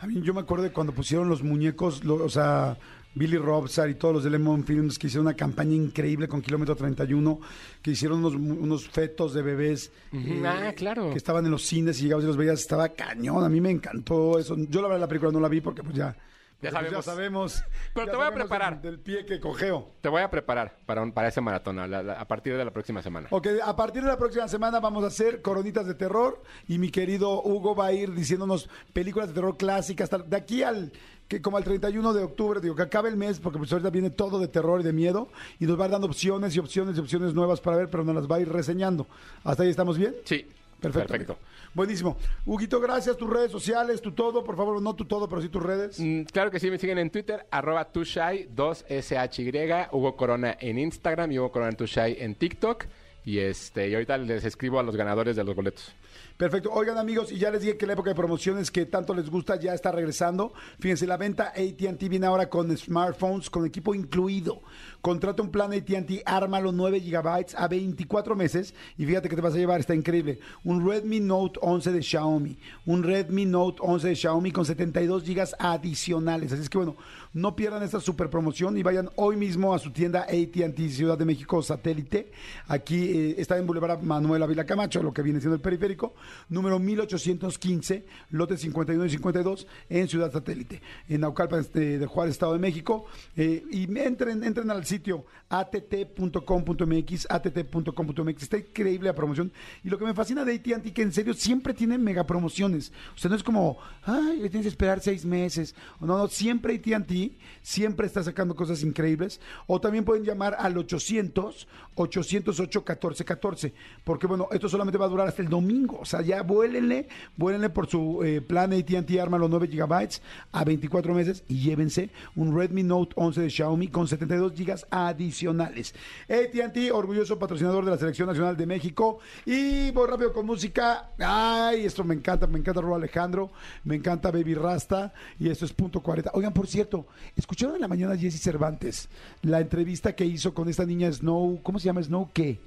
A mí yo me acuerdo de cuando pusieron los muñecos, lo- o sea, Billy Robsar y todos los de Lemon Films que hicieron una campaña increíble con Kilómetro 31, que hicieron unos, unos fetos de bebés. Ujú, ah, claro. Que estaban en los cines y llegabas y los veías, estaba cañón. A mí me encantó eso. Yo la verdad la película no la vi porque pues ya... Ya porque, pues, sabemos. sabemos. Pero ya te voy a sabemos preparar. Del, pie que cogeo. Te voy a preparar para, un- para ese maratón a, la- la- a partir de la próxima semana. Ok, a partir de la próxima semana vamos a hacer coronitas de terror y mi querido Hugo va a ir diciéndonos películas de terror clásicas de aquí al que como al 31 de octubre, digo que acabe el mes porque pues ahorita viene todo de terror y de miedo y nos va dando opciones y opciones y opciones nuevas para ver, pero nos las va a ir reseñando. ¿Hasta ahí estamos bien? Sí. Perfecto. Buenísimo. Huguito, gracias. Tus redes sociales, tu todo, por favor, no tu todo, pero sí tus redes. Mm, claro que sí, me siguen en Twitter, arroba tushai, 2SHY, Hugo Corona en Instagram y Hugo Corona Tushai en TikTok. Y este, y ahorita les escribo a los ganadores de los boletos. Perfecto. Oigan, amigos, y ya les dije que la época de promociones que tanto les gusta ya está regresando. Fíjense, la venta ATT viene ahora con smartphones, con equipo incluido. Contrata un plan ATT, ármalo 9 gigabytes a 24 meses. Y fíjate que te vas a llevar, está increíble. Un Redmi Note 11 de Xiaomi. Un Redmi Note 11 de Xiaomi con 72 gigas adicionales. Así es que bueno, no pierdan esta super promoción y vayan hoy mismo a su tienda AT&T Ciudad de México Satélite. Aquí eh, está en Boulevard Manuel Ávila Camacho, lo que viene siendo el periférico, número 1815, lote 51 y 52 en Ciudad Satélite, en Naucalpan este, de Juárez, Estado de México. Eh, y entren, entren al sitio att.com.mx, att.com.mx. Está increíble la promoción. Y lo que me fascina de AT&T que en serio siempre tienen mega promociones. O sea, no es como, ay, tienes que esperar seis meses. No, no, siempre AT&T siempre está sacando cosas increíbles. O también pueden llamar al 800 808 1414 porque bueno, esto solamente va a durar hasta el domingo. O sea, ya vuélenle, vuélenle por su eh, plan AT&T Arma los 9 gigabytes a 24 meses y llévense un Redmi Note 11 de Xiaomi con 72 gigas adicionales. AT&T, orgulloso patrocinador de la Selección Nacional de México. Y voy rápido con música. Ay, esto me encanta, me encanta Ro Alejandro, me encanta Baby Rasta y esto es punto 40. Oigan, por cierto, ¿escucharon en la mañana a Jesse Cervantes la entrevista que hizo con esta niña Snow? ¿Cómo se llama Snow qué?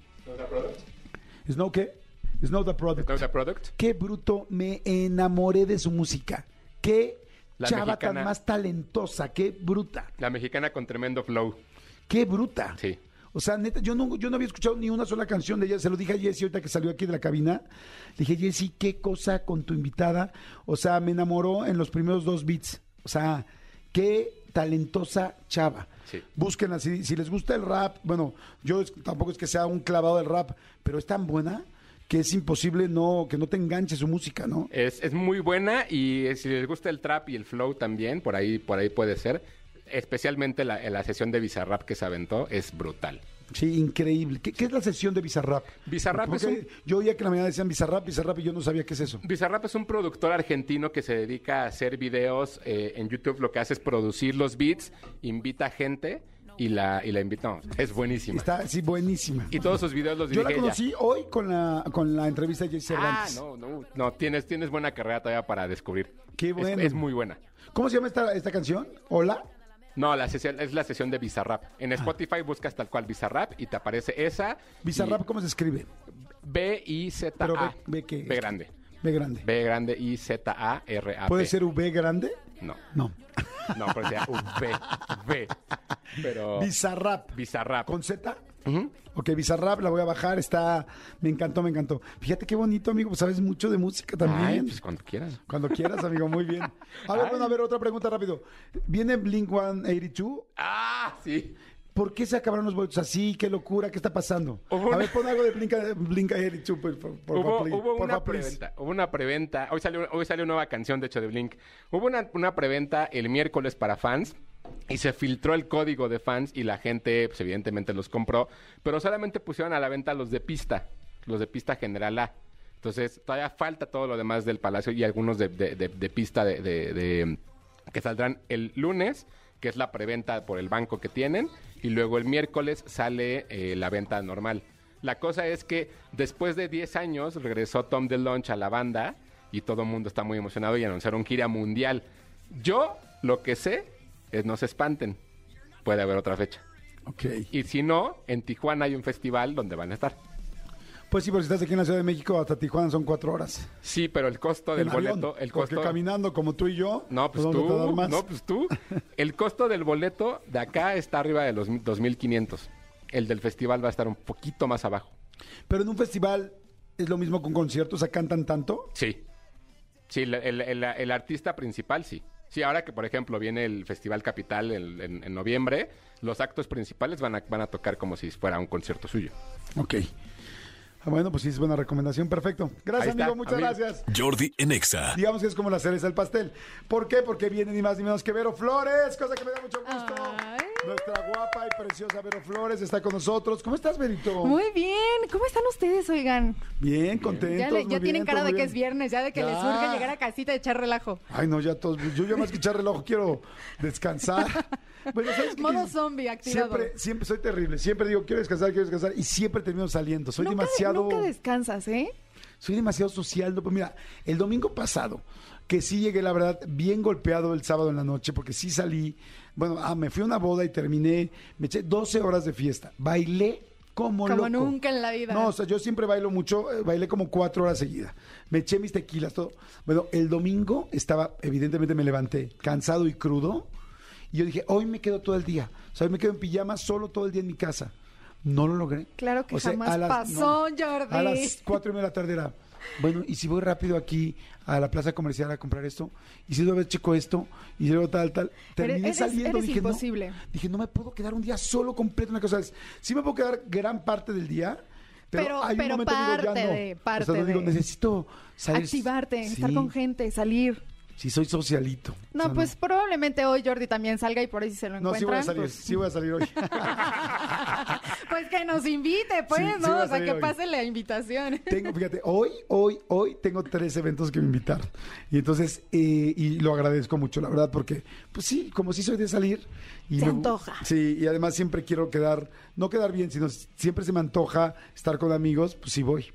¿Snow qué? Snow the Product. ¿Snow the Product? Qué bruto, me enamoré de su música. Qué La chava tan más talentosa, qué bruta, La mexicana con tremendo flow. qué bruta. Sí. O sea, neta, yo no, yo no había escuchado ni una sola canción de ella. Se lo dije a Jessie ahorita que salió aquí de la cabina. Le dije, Jessie, qué cosa con tu invitada. O sea, me enamoró en los primeros dos beats. O sea, qué talentosa chava. Sí. Búsquenla. Si, si les gusta el rap, bueno, yo tampoco es que sea un clavado del rap, pero es tan buena que es imposible no que no te enganche su música, ¿no? Es, es muy buena y eh, si les gusta el trap y el flow también, por ahí, por ahí puede ser. Especialmente la, la sesión de Bizarrap que se aventó es brutal. Sí, increíble. ¿Qué, qué es la sesión de Bizarrap? Bizarrap Porque es un- Yo oía que en la mañana decían Bizarrap, Bizarrap y yo no sabía qué es eso. Bizarrap es un productor argentino que se dedica a hacer videos eh, en YouTube. Lo que hace es producir los beats, invita gente y la, y la invita. no, es buenísima. Está, sí, buenísima. Y todos sus videos los Yo dirige la conocí hoy con la, con la entrevista de ella. Ah, no, no, no, tienes, tienes buena carrera todavía para descubrir. Qué bueno. Es, muy buena. ¿Cómo se llama esta, esta canción? ¿Hola? No, la sesión, es la sesión de Bizarrap. Ah. En Spotify buscas tal cual Bizarrap y te aparece esa. Bizarrap, ¿cómo se escribe? B I Z Pero A. B- B qué? Grande. B grande. B grande I Z A R A. ¿Puede ser V grande? No, No. no, pero sea V. V. Pero Bizarrap. Bizarrap. ¿Con Z? Ok, Bizarrap, la voy a bajar, está... Me encantó, me encantó. Fíjate qué bonito, amigo, pues sabes mucho de música también. Ay, pues cuando quieras. Cuando quieras, amigo, muy bien. A ver, Ay. bueno, a ver, otra pregunta rápido. ¿Viene Blink-182? Ah, sí. ¿Por qué se acabaron los boletos así? ¿Qué locura? ¿Qué está pasando? Hubo A una- ver, pon algo de Blink- Blink-182, por, por, por hubo favor, hubo una preventa, hubo una preventa. Hoy salió, hoy salió una nueva canción, de hecho, de Blink. Hubo una, una preventa el miércoles para fans y se filtró el código de fans y la gente, pues evidentemente los compró, pero solamente pusieron a la venta los de pista, los de pista general A. Entonces, todavía falta todo lo demás del Palacio y algunos de, de- de- de pista de, de- de- que saldrán el lunes que es la preventa por el banco que tienen, y luego el miércoles sale eh, la venta normal. La cosa es que después de 10 años regresó Tom DeLonge a la banda y todo el mundo está muy emocionado y anunciaron gira mundial. Yo lo que sé es no se espanten, puede haber otra fecha. Y si no, en Tijuana hay un festival donde van a estar. Pues sí, porque si estás aquí en la Ciudad de México hasta Tijuana son cuatro horas. Sí, pero el costo del En avión, boleto, el Porque costo caminando como tú y yo. No, pues ¿dónde te tú, dar más? no, pues tú. El costo del boleto de acá está arriba de los 2500. El del festival va a estar un poquito más abajo. Pero en un festival es lo mismo con conciertos, o sea, cantan tanto. Sí. Sí, el, el- el- el artista principal sí. Sí, ahora que por ejemplo viene el Festival Capital en, en- en noviembre, los actos principales van a, van a tocar como si fuera un concierto suyo. Ok. Ah, Bueno, pues sí, es buena recomendación. Perfecto. Gracias, amigo. Muchas amigo. gracias. Jordi en Exa. Digamos que es como la cereza del pastel. ¿Por qué? Porque viene ni más ni menos que Vero Flores, cosa que me da mucho gusto. Ay. Nuestra guapa y preciosa Vero Flores está con nosotros. ¿Cómo estás, Verito? Muy bien. ¿Cómo están ustedes, oigan? bien, contentos. Ya, le- muy ya tienen bien, cara de que es viernes, ya de que les Ya. surge llegar a casita y echar relajo. Ay, no, ya todos. Yo ya más que echar reloj quiero descansar. Bueno, ¿sabes qué? Modo zombie activado. Siempre, siempre soy terrible. Siempre digo, quiero descansar, quiero descansar. Y siempre termino saliendo. Soy nunca, demasiado. nunca descansas, ¿eh? soy demasiado social. No, pues mira, el domingo pasado, que sí llegué, la verdad, bien golpeado el sábado en la noche, porque sí salí. Bueno, ah, me fui a una boda y terminé. Me eché 12 horas de fiesta. Bailé como, Como loco. nunca en la vida. No, o sea, yo siempre bailo mucho, eh, bailé como cuatro horas seguidas. Me eché mis tequilas, todo. Bueno, el domingo estaba, evidentemente me levanté cansado y crudo. Y yo dije, hoy me quedo todo el día. O sea, hoy me quedo en pijama solo todo el día en mi casa. No lo logré. Claro que O sea, jamás las- pasó, Jordi. A las cuatro y media de la tarde era, bueno, y si voy rápido aquí a la plaza comercial a comprar esto, y si luego checo esto, y luego tal, tal. Terminé Eres- saliendo, eres dije, no. imposible. Dije, no me puedo quedar un día solo completo en cosa. Es, sí me puedo quedar gran parte del día, pero, Pero- hay un pero momento que digo, ya parte no. de- o sea, no digo, necesito salir. Activarte, Sí, estar con gente, salir. Sí, soy socialito. No, O sea, pues probablemente hoy Jordi también salga y por ahí si se lo No, sí voy a encuentran. salir, pues, sí voy a salir hoy. pues que nos invite, pues, Sí, ¿no? o sea, que hoy. pase la invitación. Tengo, fíjate, hoy, hoy, hoy tengo tres eventos que me invitaron. Y entonces, eh, y lo agradezco mucho, la verdad, porque, pues sí, como sí soy de salir. Y Se me- antoja. Sí, y además siempre quiero quedar, no quedar bien, sino siempre se me antoja estar con amigos, pues sí voy.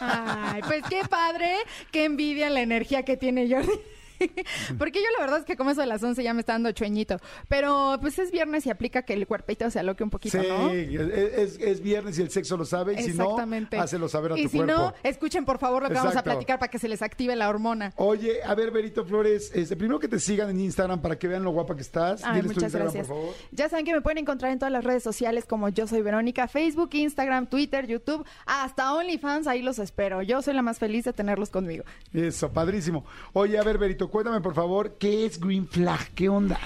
Ay, pues qué padre, qué envidia la energía que tiene Jordi. Porque yo la verdad es que como eso de las 11 ya me está dando chueñito. Pero pues es viernes y aplica que el cuerpito se aloque un poquito, Sí, ¿no? es, es- es viernes y el sexo lo sabe, y si no, hácelo saber a y tu si cuerpo. no, escuchen por favor lo que vamos a platicar para que se les active la hormona. Oye, a ver, Berito Flores, este, primero que te sigan en Instagram para que vean lo guapa que estás. Ay, Diles muchas Instagram, gracias. por favor. Ya saben que me pueden encontrar en todas las redes sociales como yo soy Verónica, Facebook, Instagram, Twitter, YouTube, hasta OnlyFans, ahí los espero. Yo soy la más feliz de tenerlos conmigo. Eso, padrísimo. Oye, a ver, Berito, cuéntame, por favor, ¿qué es Green Flag? ¿Qué onda?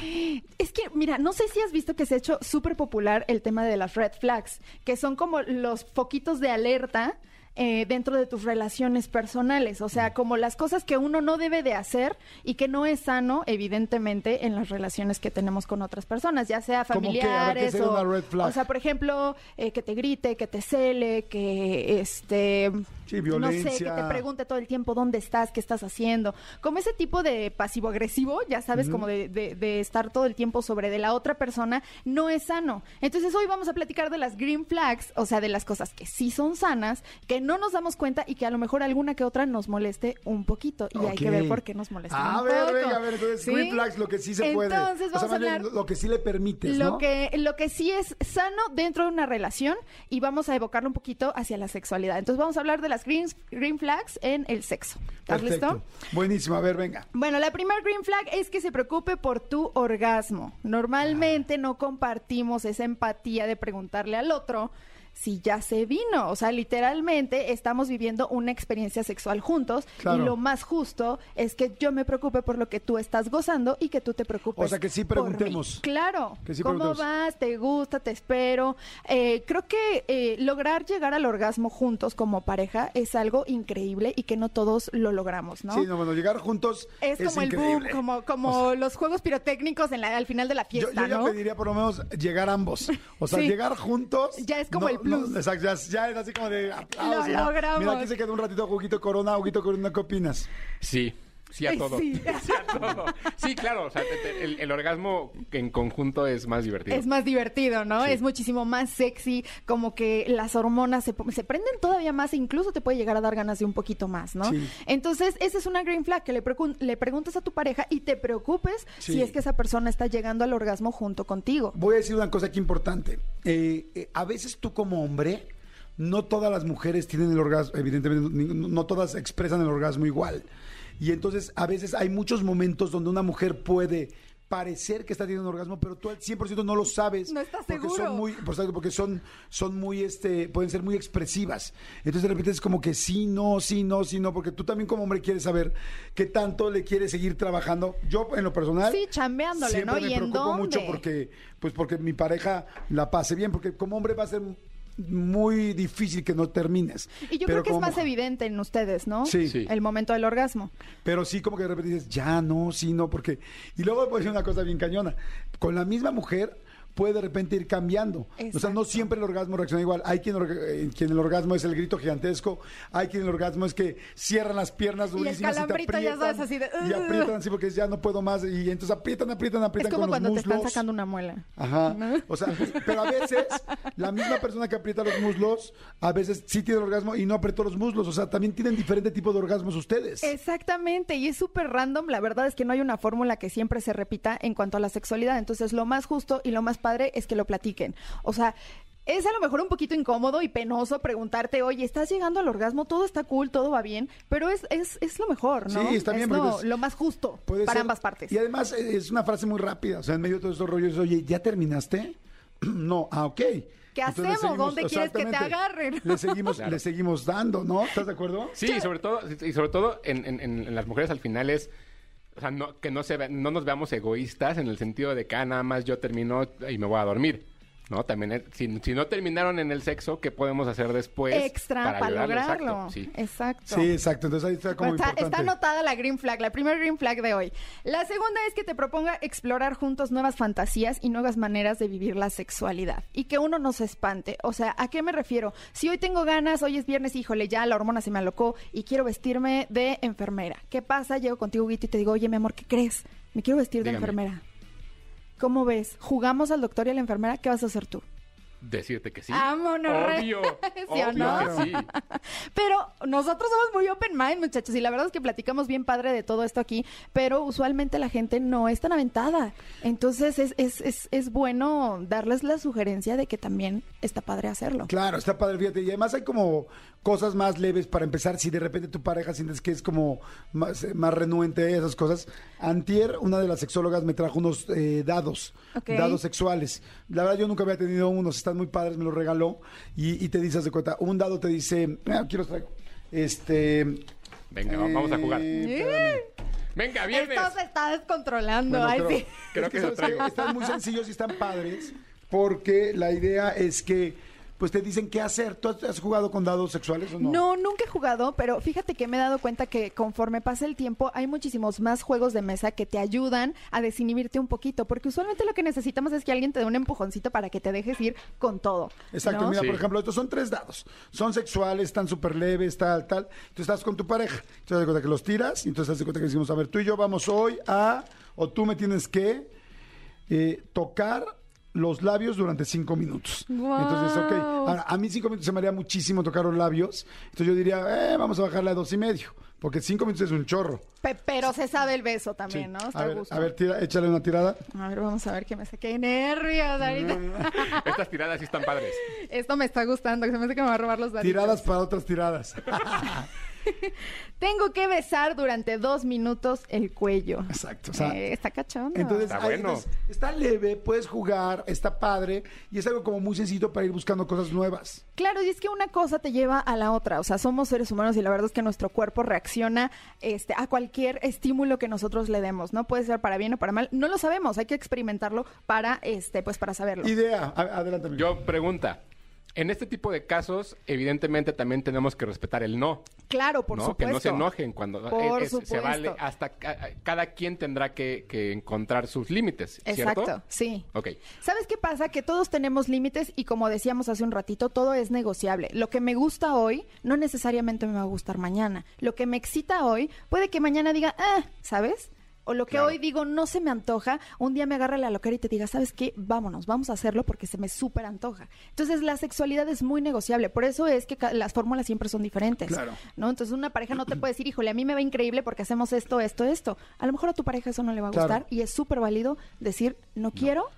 Es que, mira, no sé si has visto que se ha hecho súper popular el tema de las red flags, que son como los foquitos de alerta eh, dentro de tus relaciones personales, o sea, como las cosas que uno no debe de hacer y que no es sano, evidentemente, en las relaciones que tenemos con otras personas, ya sea ¿Cómo qué? A ver, ¿qué familiares sería o, una red flag? o sea, por ejemplo, eh, que te grite, que te cele, que este Sí, no sé, que violencia. te pregunte todo el tiempo dónde estás, qué estás haciendo. Como ese tipo de pasivo-agresivo, ya sabes, como de, de- de estar todo el tiempo sobre de la otra persona, no es sano. Entonces hoy vamos a platicar de las green flags, o sea, de las cosas que sí son sanas, que no nos damos cuenta y que a lo mejor alguna que otra nos moleste un poquito. Y hay que ver por qué nos molesta A ver, poco. venga, a ver, entonces, ¿Sí? Green Flags, lo que sí se puede. Entonces O sea, vamos a hablar... lo que sí le permites, Lo ¿no? que, lo que sí es sano dentro de una relación y vamos a evocarlo un poquito hacia la sexualidad. Entonces vamos a hablar de las green, green flags en el sexo. ¿Estás Perfecto. listo? Buenísimo, a ver, venga. Bueno, la primera green flag es que se preocupe por tu orgasmo. Normalmente no compartimos esa empatía de preguntarle al otro si ya se vino. O sea, literalmente estamos viviendo una experiencia sexual juntos Claro. y lo más justo es que yo me preocupe por lo que tú estás gozando y que tú te preocupes. O sea, que sí preguntemos. Claro. Que sí ¿Cómo preguntemos. vas? ¿Te gusta? ¿Te espero? Eh, creo que eh, lograr llegar al orgasmo juntos como pareja es algo increíble y que no todos lo logramos, ¿no? Sí, no, bueno, llegar juntos Es como el boom, como, como los juegos pirotécnicos en la- al final de la Yo, fiesta, yo ya ¿no? pediría por lo menos llegar ambos. O sea, Sí. llegar juntos. Ya es como el plus. exacto, ya, es- ya es así como de aplausos. Lo logramos. Mira, aquí se quedó un ratito juguito corona, juguito corona, ¿qué opinas? Sí, Sí a todo. sí. Sí a todo. Sí, claro. O sea, te- te- el, el orgasmo en conjunto es más divertido. Es más divertido, ¿no? Sí. Es muchísimo más sexy, como que las hormonas se, se prenden todavía más e incluso te puede llegar a dar ganas de un poquito más, ¿no? Sí. Entonces, esa es una green flag, que le, pregun- le preguntes a tu pareja y te preocupes Sí. si es que esa persona está llegando al orgasmo junto contigo. Voy a decir una cosa aquí importante. Eh, eh, a veces tú como hombre, no todas las mujeres tienen el orgasmo, evidentemente, no todas expresan el orgasmo igual. Y entonces a veces hay muchos momentos donde una mujer puede parecer que está teniendo un orgasmo, pero tú al 100% no lo sabes. No estás porque seguro. Son muy, porque son, son muy, este, pueden ser muy expresivas. Entonces de repente es como que sí, no, sí, no, sí, no, porque tú también como hombre quieres saber qué tanto le quieres seguir trabajando. Yo en lo personal... Sí, chambeándole, siempre ¿no? me ¿Y en preocupo mucho porque, pues porque mi pareja la pase bien, porque como hombre va a ser muy difícil que no termines. Y yo Pero creo que es más evidente en ustedes, ¿no? Sí. Sí. El momento del orgasmo. Pero sí, como que de repente dices, ya no, sí, no, porque. Y luego voy a decir una cosa bien cañona. Con la misma mujer puede de repente ir cambiando. O sea, no siempre el orgasmo reacciona igual. Hay quien, eh, quien el orgasmo es el grito gigantesco, hay quien el orgasmo es que cierran las piernas Y el durísimas y, te calambrito, ya aprietan. sabes, así de, Y aprietan así porque ya no puedo más. Y entonces aprietan, aprietan, Es aprietan como con cuando los te están muslos. sacando una muela. Ajá. O sea, pero a veces la misma persona que aprieta los muslos, a veces sí tiene el orgasmo y no apretó los muslos. O sea, también tienen diferente tipo de orgasmos ustedes. Exactamente, y es súper random. La verdad es que no hay una fórmula que siempre se repita en cuanto a la sexualidad. Entonces, lo más justo y lo más padre es que lo platiquen. O sea, es a lo mejor un poquito incómodo y penoso preguntarte, oye, ¿estás llegando al orgasmo? Todo está cool, todo va bien, pero es, es, es lo mejor, ¿no? Sí, está bien, Es lo, pues, lo más justo para ser- ambas partes. Y además eh, es una frase muy rápida. O sea, en medio de todos estos rollos, oye, ¿ya terminaste? no, ah, ok. ¿Qué Entonces hacemos? ¿Dónde quieres que te agarren? Le seguimos, Claro. le seguimos dando, ¿no? ¿Estás de acuerdo? Sí, y sobre todo, y sobre todo en- en- en las mujeres al final es, o sea, no, que no, se ve- no nos veamos egoístas en el sentido de que ah, nada más yo termino y me voy a dormir. ¿No? También, eh, si, si no terminaron en el sexo, ¿qué podemos hacer después? Extra para, ayudarle? lograrlo. Exacto, sí. Exacto. Sí, exacto. Entonces ahí está como está, importante. está anotada la green flag, la primera green flag de hoy. La segunda es que te proponga explorar juntos nuevas fantasías y nuevas maneras de vivir la sexualidad. Y que uno no se espante. O sea, ¿a qué me refiero? Si hoy tengo ganas, hoy es viernes, híjole, ya la hormona se me alocó y quiero vestirme de enfermera. ¿Qué pasa? Llego contigo, Guito, y te digo, oye, mi amor, ¿qué crees? Me quiero vestir de Dígame. enfermera. ¿Cómo ves? ¿Jugamos al doctor y a la enfermera? ¿Qué vas a hacer tú? Decirte que sí. Vámonos, Obvio, ¿Sí obvio no? que sí. Pero nosotros somos muy open mind, muchachos, y la verdad es que platicamos bien padre de todo esto aquí, pero usualmente la gente no es tan aventada. Entonces es, es, es, es bueno darles la sugerencia de que también está padre hacerlo. Claro, está padre, fíjate. Y además hay como cosas más leves para empezar. Si de repente tu pareja sientes que es como más, eh, más renuente a esas cosas. Antier, una de las sexólogas me trajo unos eh, dados, dados sexuales. La verdad, yo nunca había tenido unos, están muy padres, me los regaló. Y, y te dices de cuenta, un dado te dice, ah, aquí los traigo. Este. Venga, vamos a jugar. eh, espérame. Venga, viernes. Esto se está descontrolando. Bueno, Ay, pero- sí. Creo es que ¿sabes lo traigo. qué? Están muy sencillos y están padres porque la idea es que pues te dicen qué hacer. ¿Tú has- jugado con dados sexuales o no? No, nunca he jugado, pero fíjate que me he dado cuenta que conforme pasa el tiempo hay muchísimos más juegos de mesa que te ayudan a desinhibirte un poquito, porque usualmente lo que necesitamos es que alguien te dé un empujoncito para que te dejes ir con todo. Exacto, ¿no? mira, Sí. por ejemplo, estos son tres dados. Son sexuales, están súper leves, tal, tal. Tú estás con tu pareja. Entonces, te das cuenta que los tiras y entonces te das cuenta que decimos, a ver, tú y yo vamos hoy a, o tú me tienes que eh, tocar los labios durante cinco minutos. Entonces, ok. Ahora, a mí cinco minutos se me haría muchísimo tocar los labios. Entonces yo diría, eh, vamos a bajarle a dos y medio. Porque cinco minutos es un chorro. Pe- pero se sabe el beso Sí. también, ¿no? Está A ver, gusto. a ver, tira- échale una tirada. A ver, vamos a ver que me saqué nervios ahorita. Estas tiradas sí están padres. Esto me está gustando, que se me hace que me va a robar los daditos. Tiradas para otras tiradas. Tengo que besar durante dos minutos el cuello. Exacto. O sea, Eh, está cachondo. Entonces, Está ahí, bueno. entonces, está leve, puedes jugar, está padre y es algo como muy sencillo para ir buscando cosas nuevas. Claro, y es que una cosa te lleva a la otra. O sea, somos seres humanos y la verdad es que nuestro cuerpo reacciona este, a cualquier estímulo que nosotros le demos, ¿no? Puede ser para bien o para mal. No lo sabemos, hay que experimentarlo para, este, pues, para saberlo. Idea, adelante. Yo, pregunta. En este tipo de casos, evidentemente también tenemos que respetar el no. Claro, por ¿no? supuesto. Que no se enojen cuando Por eh, es- se vale hasta ca- cada quien tendrá que, que encontrar sus límites, ¿cierto? Exacto, sí. Ok. ¿Sabes qué pasa? Que todos tenemos límites y como decíamos hace un ratito, todo es negociable. Lo que me gusta hoy no necesariamente me va a gustar mañana. Lo que me excita hoy puede que mañana diga, ah, ¿sabes? O lo que Claro. hoy digo no se me antoja, un día me agarre la loquera y te diga, ¿sabes qué? Vámonos, vamos a hacerlo porque se me súper antoja. Entonces la sexualidad es muy negociable, por eso es que las fórmulas siempre son diferentes. Claro. ¿no? Entonces una pareja no te puede decir, híjole, a mí me va increíble porque hacemos esto, esto, esto. A lo mejor a tu pareja eso no le va a Claro. gustar y es súper válido decir, no quiero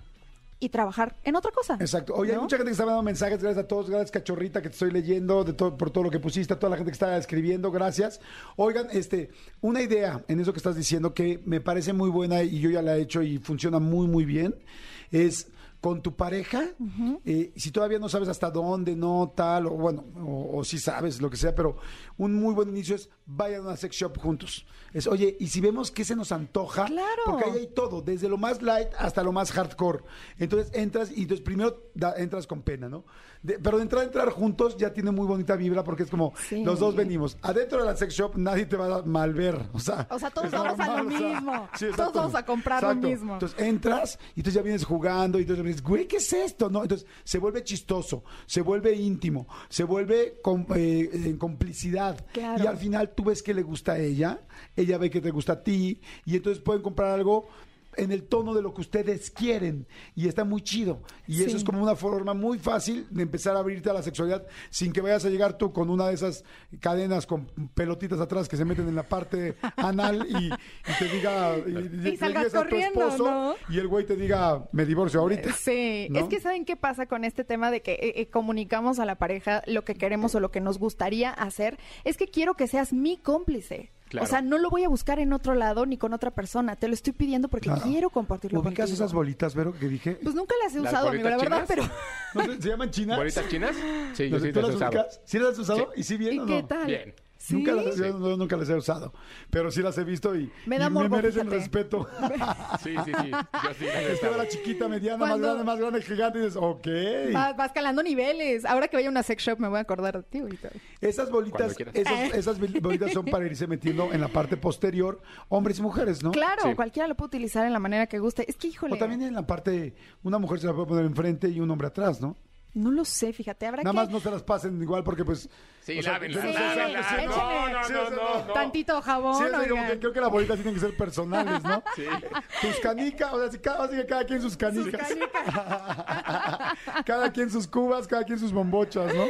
y trabajar en otra cosa. Exacto. Oye, hay mucha gente que está mandando mensajes. Gracias a todos. Gracias, cachorrita, que te estoy leyendo de todo, por todo lo que pusiste. A toda la gente que está escribiendo. Gracias. Oigan, este, una idea en eso que estás diciendo que me parece muy buena y yo ya la he hecho y funciona muy, muy bien. Es con tu pareja, eh, si todavía no sabes hasta dónde, no, tal, o bueno, o, o si sabes, lo que sea, pero un muy buen inicio es vayan a una sex shop juntos. Es, oye, y si vemos que se nos antoja, Claro. porque ahí hay todo, desde lo más light hasta lo más hardcore. Entonces entras y entonces primero da- entras con pena, ¿no? De- pero de entrar a entrar juntos ya tiene muy bonita vibra porque es como Sí. los dos venimos. Adentro de la sex shop nadie te va a mal ver, o sea, O sea, todos vamos a lo normal, o sea, mismo. sí, Todos vamos a comprar lo Exacto. mismo. Entonces entras y entonces ya vienes jugando y entonces dices, güey, ¿qué es esto? No, entonces se vuelve chistoso, se vuelve íntimo, se vuelve eh, en complicidad. Claro. Y al final tú ves que le gusta a ella, ella ve que te gusta a ti y entonces pueden comprar algo en el tono de lo que ustedes quieren y está muy chido y Sí. eso es como una forma muy fácil de empezar a abrirte a la sexualidad sin que vayas a llegar tú con una de esas cadenas con pelotitas atrás que se meten en la parte anal y, y te diga y, salgas a tu corriendo, esposo ¿no? y el güey te diga me divorcio ahorita Sí, ¿no? es que ¿saben qué pasa con este tema de que eh, eh, comunicamos a la pareja lo que queremos o lo que nos gustaría hacer? Es que quiero que seas mi cómplice. Claro. O sea, no lo voy a buscar en otro lado ni con otra persona. Te lo estoy pidiendo porque Claro. quiero compartirlo ¿Ubicas contigo. esas bolitas, Vero, que dije? Pues nunca las he ¿Las usado, amigo, la bolitas verdad, pero... chinas? ¿No ¿Se llaman chinas? ¿Bolitas chinas? Sí, yo ¿Las- sí ¿Tú las he usado. ¿Sí las has usado? Sí. ¿Y sí bien ¿Y o qué no? tal? Bien. ¿Sí? Nunca, las, yo no- nunca las he usado, pero sí las he visto y Me da y morbo, merecen fíjate. respeto. Sí, sí, sí. Yo Es que era chiquita, mediana, Cuando- más grande, más grande, gigante, y dices, ok. Vas, vas calando niveles. Ahora que vaya a una sex shop me voy a acordar de ti ahorita. Esas bolitas, esas bolitas son para irse metiendo en la parte posterior, hombres y mujeres, ¿no? Claro, Sí. cualquiera lo puede utilizar en la manera que guste. Es que, híjole, O también en la parte, una mujer se la puede poner enfrente y un hombre atrás, ¿no? no lo sé, fíjate, habrá Nada que... más no se las pasen igual porque pues... Sí, o sea, lávenla, sí, sí, lávenla. sí, sí, No, échenle. no, Sí, no, o sea, no, no. Tantito jabón, Sí, es como que creo que las bolitas tienen que ser personales, ¿no? Sí. Tus canicas, o sea, si cada, así que cada quien sus canicas. cada quien sus cubas, cada quien sus bombochas, ¿no?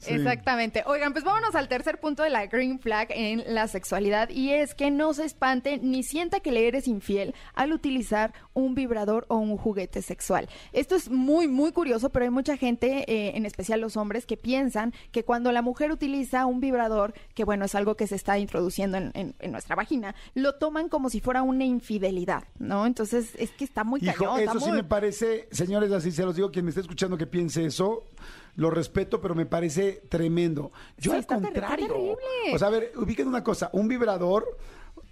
Sí. Exactamente. Oigan, pues vámonos al tercer punto de la green flag en la sexualidad y es que no se espante ni sienta que le eres infiel al utilizar un vibrador o un juguete sexual. Esto es muy, muy curioso, pero hay mucha gente, eh, en especial los hombres, que piensan que cuando la mujer utiliza un vibrador, que bueno, es algo que se está introduciendo en, en- en nuestra vagina, lo toman como si fuera una infidelidad, ¿no? Entonces, es que está muy Hijo, cañón. está eso sí muy- me parece, señores, así se los digo, quien me esté escuchando que piense eso, lo respeto, pero me parece tremendo. Yo Sí, al contrario. O sea, a ver, ubiquen una cosa, un vibrador.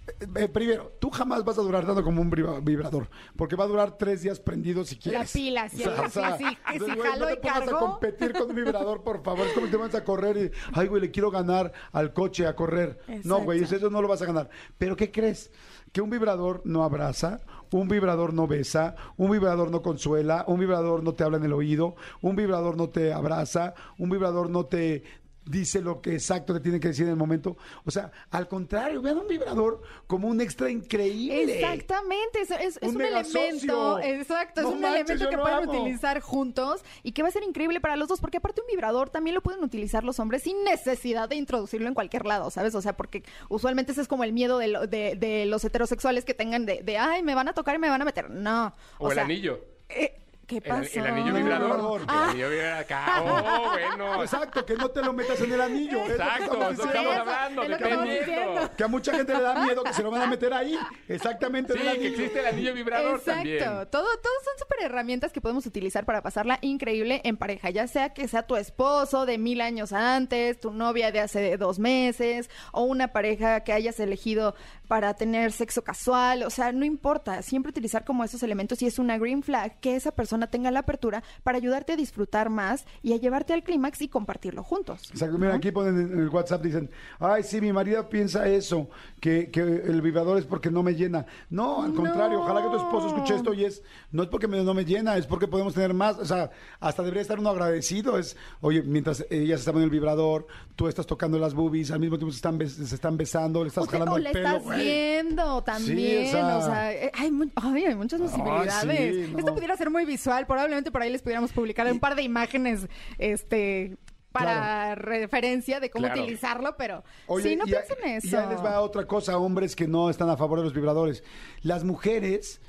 Eh, eh, primero, tú jamás vas a durar tanto como un vibra- vibrador, porque va a durar tres días prendido si quieres. pila, sí, sí, sí, sí, güey, jaló no te pongas a competir con un vibrador, por favor. Es como si te vas a correr y, ay, güey, le quiero ganar al coche a correr. No, güey, eso no lo vas a ganar. Pero ¿qué crees? Que un vibrador no abraza, un vibrador no besa, un vibrador no consuela, un vibrador no te habla en el oído, un vibrador no te abraza, un vibrador no te dice lo que exacto te tiene que decir en el momento. O sea, al contrario, vean un vibrador como un extra increíble. Exactamente, es, es- es Un elemento, exacto, es un manches, elemento que pueden amo. utilizar juntos y que va a ser increíble para los dos, porque aparte un vibrador también lo pueden utilizar los hombres sin necesidad de introducirlo en cualquier lado, ¿sabes? O sea, porque usualmente ese es como el miedo de, lo- de, de los heterosexuales que tengan de, de, ay, me van a tocar y me van a meter. No. O, el sea, anillo. eh, ¿Qué El, pasó? el anillo vibrador. El anillo vibrador acá. Oh, bueno. Exacto, que no te lo metas en el anillo. es lo que Exacto, estamos eso diciendo. estamos hablando, es lo que estamos dependiendo. diciendo. Que a mucha gente le da miedo que se lo van a meter ahí. Exactamente. Sí, el que existe el anillo vibrador Exacto. también. Todo, todos son súper herramientas que podemos utilizar para pasarla increíble en pareja, ya sea que sea tu esposo de mil años antes, tu novia de hace dos meses, o una pareja que hayas elegido para tener sexo casual. O sea, no importa. Siempre utilizar como esos elementos y es una green flag que esa persona persona tenga la apertura para ayudarte a disfrutar más y a llevarte al clímax y compartirlo juntos. Exacto, mira, aquí ponen en el WhatsApp, dicen, ay, sí, mi marido piensa eso, que, que el vibrador es porque no me llena. No, al contrario, ojalá que tu esposo escuche esto y es, no es porque me- no me llena, es porque podemos tener más, o sea, hasta debería estar uno agradecido, es, oye, mientras ella se está poniendo el vibrador, tú estás tocando las boobies, al mismo tiempo se están, se están besando, le estás O, jalando o el le pelo. estás güey. viendo también, o sea- o sea, eh, hay, ay, hay muchas posibilidades. sí, no. Esto pudiera ser muy visual, probablemente por ahí les pudiéramos publicar un par de imágenes, este, para referencia de cómo Claro. utilizarlo, pero Oye, sí, no piensen en eso. Y ahí les va otra cosa, hombres que no están a favor de los vibradores. Las mujeres,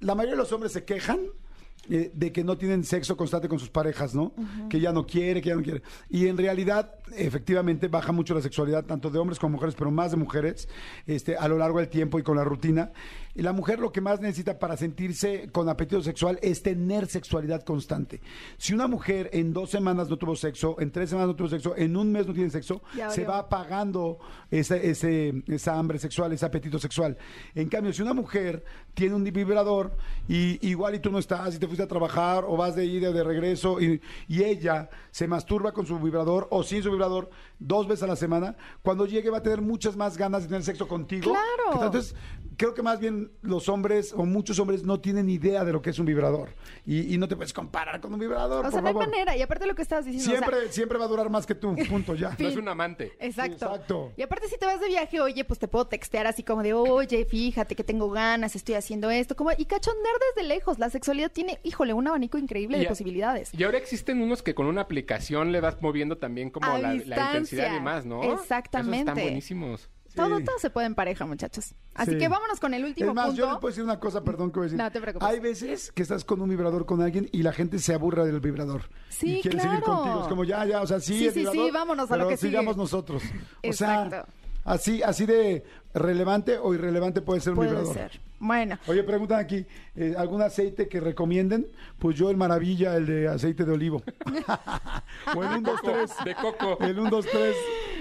la mayoría de los hombres se quejan eh, de que no tienen sexo constante con sus parejas, ¿no? Que ya no quiere, que ya no quiere. Y en realidad, efectivamente, baja mucho la sexualidad, tanto de hombres como mujeres, pero más de mujeres, este, a lo largo del tiempo y con la rutina. Y la mujer lo que más necesita para sentirse con apetito sexual es tener sexualidad constante. Si una mujer en dos semanas no tuvo sexo, en tres semanas no tuvo sexo, en un mes no tiene sexo, Ya se va apagando ese, ese- esa hambre sexual, ese apetito sexual. En cambio, si una mujer tiene un vibrador y igual y tú no estás y te fuiste a trabajar o vas de ida de regreso y, y ella se masturba con su vibrador o sin su vibrador dos veces a la semana, cuando llegue va a tener muchas más ganas de tener sexo contigo. Claro. Entonces, creo que más bien los hombres o muchos hombres no tienen idea de lo que es un vibrador y, y no te puedes comparar con un vibrador. o por sea, no hay favor. manera. Y aparte lo que estabas diciendo, o sea, Siempre, siempre va a durar más que tú, punto, ya. No es un amante. Exacto. Exacto. Y aparte, si te vas de viaje, oye, pues te puedo textear así como de, oye, fíjate que tengo ganas, estoy haciendo esto. Como, y cachondear desde lejos. La sexualidad tiene, híjole, un abanico increíble Y de a- posibilidades. Y ahora existen unos que con una aplicación le vas moviendo también como la, intensidad y más, ¿no? Esos Exactamente. están buenísimos. Todo, todo se puede en pareja, muchachos. Así Sí. que vámonos con el último Es más, punto. yo les puedo decir una cosa, perdón que voy a decir. No te preocupes. Hay veces que estás con un vibrador con alguien y la gente se aburra del vibrador. Sí, y quiere seguir claro. contigo. Es como ya, ya, o sea, sí, Sí, el sí, sí, vibrador, vámonos a lo pero que sigue. sigamos nosotros. O Exacto. sea, así, así de relevante o irrelevante puede ser un Puede vibrador. ser. Bueno, Oye, preguntan aquí, eh, ¿algún aceite que recomienden? Pues yo el Maravilla, el de aceite de olivo. o el 1, 2, 3. De coco. El 1, 2, 3.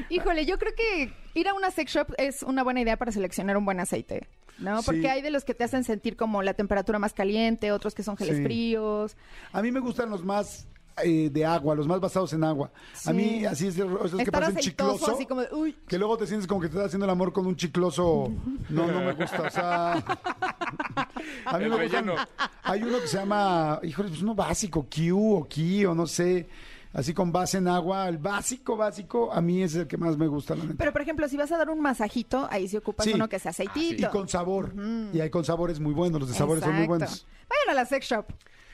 híjole, yo creo que ir a una sex shop es una buena idea para seleccionar un buen aceite. ¿No? Sí. Porque hay de los que te hacen sentir como la temperatura más caliente, otros que son geles Sí. fríos. A mí me gustan los más eh, de agua, los más basados en agua. A mí así es, de- esos que Estar parecen chicloso. así como de, uy. Que luego te sientes como que te estás haciendo el amor con un chicloso. No, no me gusta. O sea. A mí El me gustan. Hay uno que se llama, híjole, pues uno básico, Q o Ki o no sé. Así con base en agua. El básico, básico, a mí es el que más me gusta, la neta. Pero, por ejemplo, si vas a dar un masajito, ahí sí ocupas Sí. uno que sea aceitito. Y con sabor. Y hay con sabores muy buenos. Los de sabores son muy buenos. Vayan a la sex shop.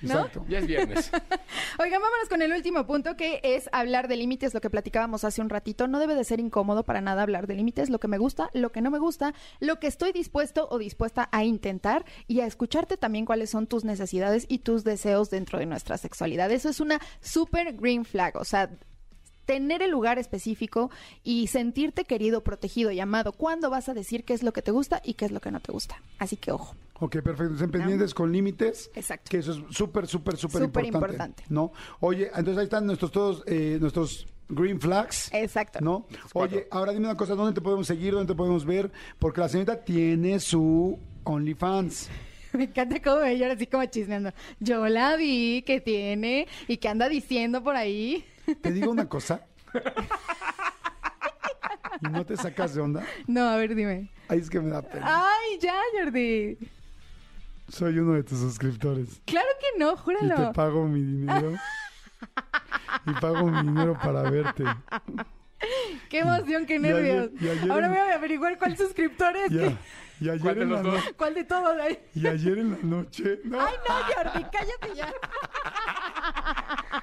¿No? Exacto. Ya es viernes. Oigan, vámonos con el último punto que es hablar de límites, lo que platicábamos hace un ratito. No debe de ser incómodo para nada hablar de límites, lo que me gusta, lo que no me gusta, lo que estoy dispuesto o dispuesta a intentar y a escucharte también cuáles son tus necesidades y tus deseos dentro de nuestra sexualidad. Eso es una super green flag, o sea, tener el lugar específico y sentirte querido, protegido y amado. ¿Cuándo vas a decir qué es lo que te gusta y qué es lo que no te gusta? Así que ojo. Ok, perfecto. Estén pendientes con límites. Exacto. Que eso es súper, súper, súper Súper importante. importante. ¿No? Oye, entonces ahí están nuestros todos, eh, nuestros green flags. Exacto. ¿No? Oye, ahora dime una cosa, ¿dónde te podemos seguir? ¿Dónde te podemos ver? Porque la señorita tiene su OnlyFans. Me encanta cómo me llora así como chismeando. Yo la vi que tiene y que anda diciendo por ahí. Te digo una cosa. y no te sacas de onda. No, a ver, dime. Ahí es que me da pena. Ay, ya, Jordi. Soy uno de tus suscriptores. Claro que no, Y te júralo. pago mi dinero. y pago mi dinero para verte. Qué emoción, qué Y ayer- nervios. y ayer Ahora en- voy a averiguar cuál suscriptor es. Y, a- que- y ayer ¿Cuál de en la no- ¿Cuál de todos? Ay, y ayer en la noche. No. no, Jordi, cállate ya.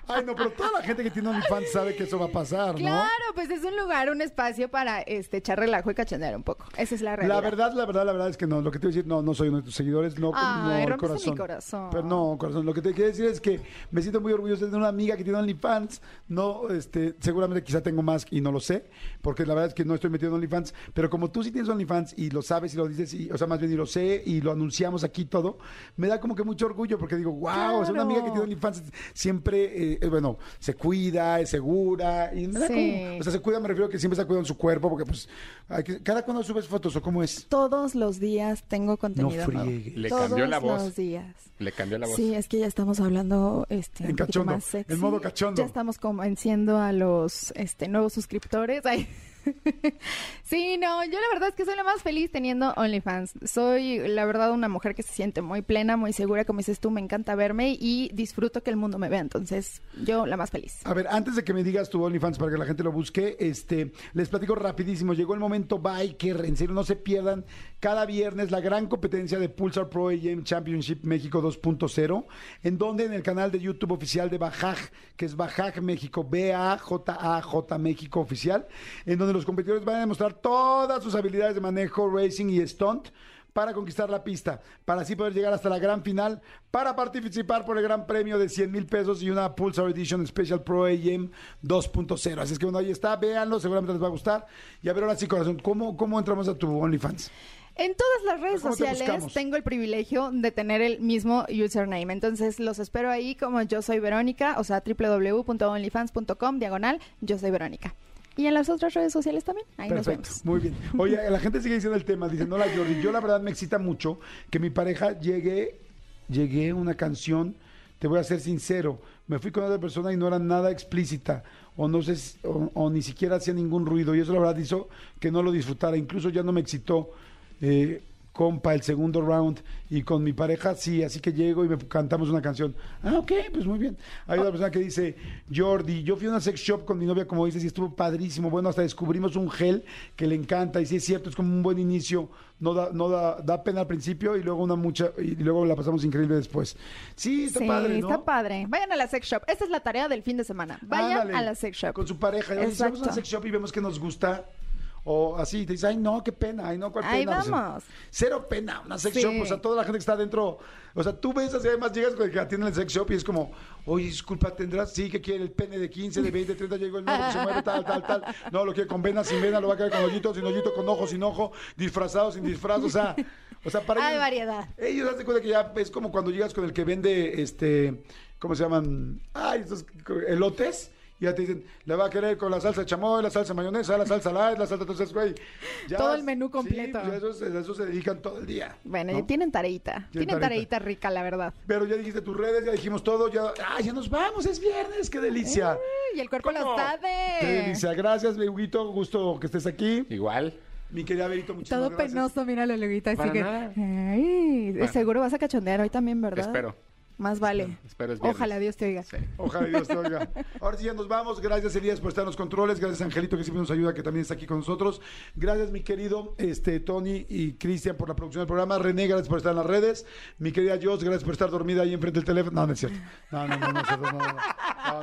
Ay, no, pero toda la gente que tiene OnlyFans sabe que eso va a pasar, ¿no? Claro, pues es un lugar, un espacio para este, echar relajo y cachondear un poco. Esa es la realidad. La verdad, la verdad, la verdad es que no. Lo que te voy a decir, no, no soy uno de tus seguidores, no, Ay, no, corazón. mi corazón. Pero no, corazón. Lo que te quiero decir es que me siento muy orgulloso de tener una amiga que tiene OnlyFans. No, este, seguramente quizá tengo más y no lo sé, porque la verdad es que no estoy metido en OnlyFans. Pero como tú sí tienes OnlyFans y lo sabes y lo dices, o sea, más bien y lo sé y lo anunciamos aquí todo, me da como que mucho orgullo porque digo, wow, o sea, una amiga que tiene Claro. OnlyFans siempre eh, bueno, se cuida, es segura. Y me da Sí. como- o sea, se cuida, me refiero a que siempre está cuidando su cuerpo, porque pues, hay que- cada cuando subes fotos o cómo es. Todos los días tengo contenido. Le Todos cambió la voz. los días. Le cambió la voz. Sí, es que ya estamos hablando este, En un cachondo, más sexy. en modo cachondo. Ya estamos convenciendo a los este, nuevos suscriptores. Ay. sí, no, yo la verdad es que soy la más feliz teniendo OnlyFans. Soy, la verdad, una mujer que se siente muy plena, muy segura, como dices tú, me encanta verme y disfruto que el mundo me vea. Entonces, yo la más feliz. A ver, antes de que me digas tu OnlyFans para que la gente lo busque, este, les platico rapidísimo. Llegó el momento Biker, en serio, no se pierdan cada viernes la gran competencia de Pulsar Pro AM Championship México 2.0, en donde en el canal de YouTube oficial de Bajaj, que es Bajaj México, B-A-J-A-J México oficial, en donde los competidores van a demostrar todas sus habilidades de manejo, racing y stunt para conquistar la pista, para así poder llegar hasta la gran final, para participar por el gran premio de 100 mil pesos y una Pulsar Edition Special Pro AM 2.0. Así es que bueno, ahí está, véanlo, seguramente les va a gustar. Y a ver, ahora sí, corazón, ¿cómo, cómo entramos a tu OnlyFans? En todas las redes ¿Cómo te sociales tengo el privilegio de tener el mismo username. Entonces los espero ahí como yo soy Verónica, o sea, www.onlyfans.com, diagonal, yo soy Verónica. Y en las otras redes sociales también. Ahí Perfecto, nos vemos. muy bien. Oye, la gente sigue diciendo el tema, dice, no la Jordi, yo la verdad me excita mucho que mi pareja llegue, llegue una canción, te voy a ser sincero, me fui con otra persona y no era nada explícita, o no sé, o, o ni siquiera hacía ningún ruido, y eso la verdad hizo que no lo disfrutara, incluso ya no me excitó. eh, compa, el segundo round, y con mi pareja sí, así que llego y me cantamos una canción. Ah, ok, pues muy bien. Hay otra persona que dice, Jordi, yo fui a una sex shop con mi novia, como dices, y estuvo padrísimo. Bueno, hasta descubrimos un gel que le encanta, y sí es cierto, es como un buen inicio. No da, no da, da pena al principio y luego una mucha, y luego la pasamos increíble después. Sí, está sí, padre, ¿no? está padre. Vayan a la sex shop. Esta es la tarea del fin de semana. Vayan Ándale, a la sex shop. Con su pareja. Vamos a Exacto. sex shop y vemos que nos gusta. O así, te dices, ay, no, qué pena, ay, no, cuál Ahí pena. O sea, vamos. cero pena, una sex Sí. shop. O sea, toda la gente que está adentro. O sea, tú ves así, además llegas con el que atiende el sex shop y es como, oye, disculpa, ¿tendrás? Sí, que quiere el pene de 15, de 20, 30, llegó el nuevo, se mueve, tal, tal, tal. No, lo quiere con vena, sin vena, lo va a querer con hoyito, sin hoyito, con ojo, sin ojo, disfrazado, sin disfraz. O sea, o sea para Hay ellos- variedad. ellos hacen cuenta que ya es como cuando llegas con el que vende, este, ¿cómo se llaman? Ay, estos elotes. Ya te dicen, le va a querer con la salsa de chamoy, la salsa de mayonesa, la salsa light, la salsa... Entonces, güey, ya- Todo el menú sí, completo. pues a eso, se- a eso se dedican todo el día. Bueno, ¿no? ya tienen tareita. Tienen Tienen tareita. tareita rica, la verdad. Pero ya dijiste tus redes, ya dijimos todo, ya... ¡Ay, ya nos vamos! ¡Es viernes! ¡Qué delicia! Y el cuerpo lo ¿Cómo? sabe. ¡Qué delicia! Gracias, Huguito. Gusto que estés aquí. Igual. Mi querida Berito, muchísimas Todo gracias. penoso, míralo, Luguita. Así Para que. nada. Ay, Bueno. seguro vas a cachondear hoy también, ¿verdad? Espero. Más vale. Espero es. Ojalá Dios te oiga. Sí. Ojalá Dios te oiga. Ahora sí ya nos vamos. Gracias Elías por estar en los controles. Gracias Angelito que siempre nos ayuda, que también está aquí con nosotros. Gracias mi querido este, Tony y Cristian por la producción del programa. René, gracias por estar en las redes. Mi querida Jos, gracias por estar dormida ahí enfrente del teléfono. No, no es cierto. No, no, no, no, es cierto, no, no, no,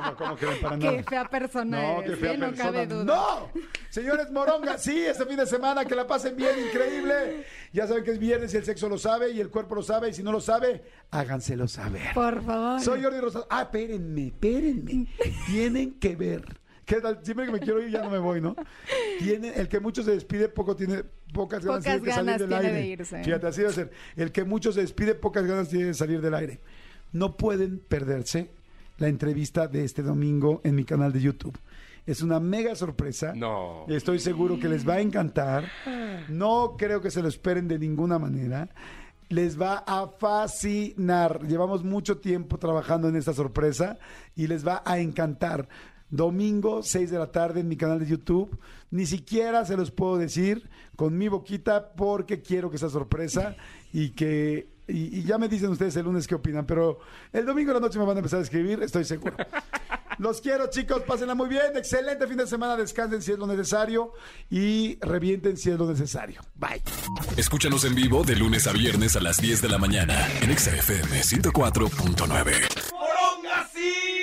no, no, ¿cómo creen para nada? Qué fea persona No, qué fea ¿eh? No persona. cabe duda. ¡No! Señores Moronga, sí, este fin de semana que la pasen bien, increíble. Ya saben que es viernes y el sexo lo sabe y el cuerpo lo sabe. Y si no lo sabe, háganselo saber. Por favor. Soy Jordi Rosado. Ah, espérenme, espérenme. Tienen que ver. ¿Qué tal? Siempre que me quiero ir ya no me voy, ¿no? Tienen, el que mucho se despide, poco tiene, pocas ganas Pocas tiene que salir ganas del tiene aire. de irse. Fíjate, así debe ser. El que mucho se despide, pocas ganas tiene de salir del aire. No pueden perderse la entrevista de este domingo en mi canal de YouTube. Es una mega sorpresa. No. Estoy seguro que les va a encantar. No creo que se lo esperen de ninguna manera. Les va a fascinar. Llevamos mucho tiempo trabajando en esta sorpresa y les va a encantar. Domingo, 6 de la tarde en mi canal de YouTube. Ni siquiera se los puedo decir con mi boquita porque quiero que sea sorpresa y que... Y, y ya me dicen ustedes el lunes qué opinan, pero el domingo de la noche me van a empezar a escribir, estoy seguro. Los quiero, chicos. Pásenla muy bien. Excelente fin de semana. Descansen si es lo necesario y revienten si es lo necesario. Bye. Escúchanos en vivo de lunes a viernes a las 10 de la mañana en Exa FM 104.9.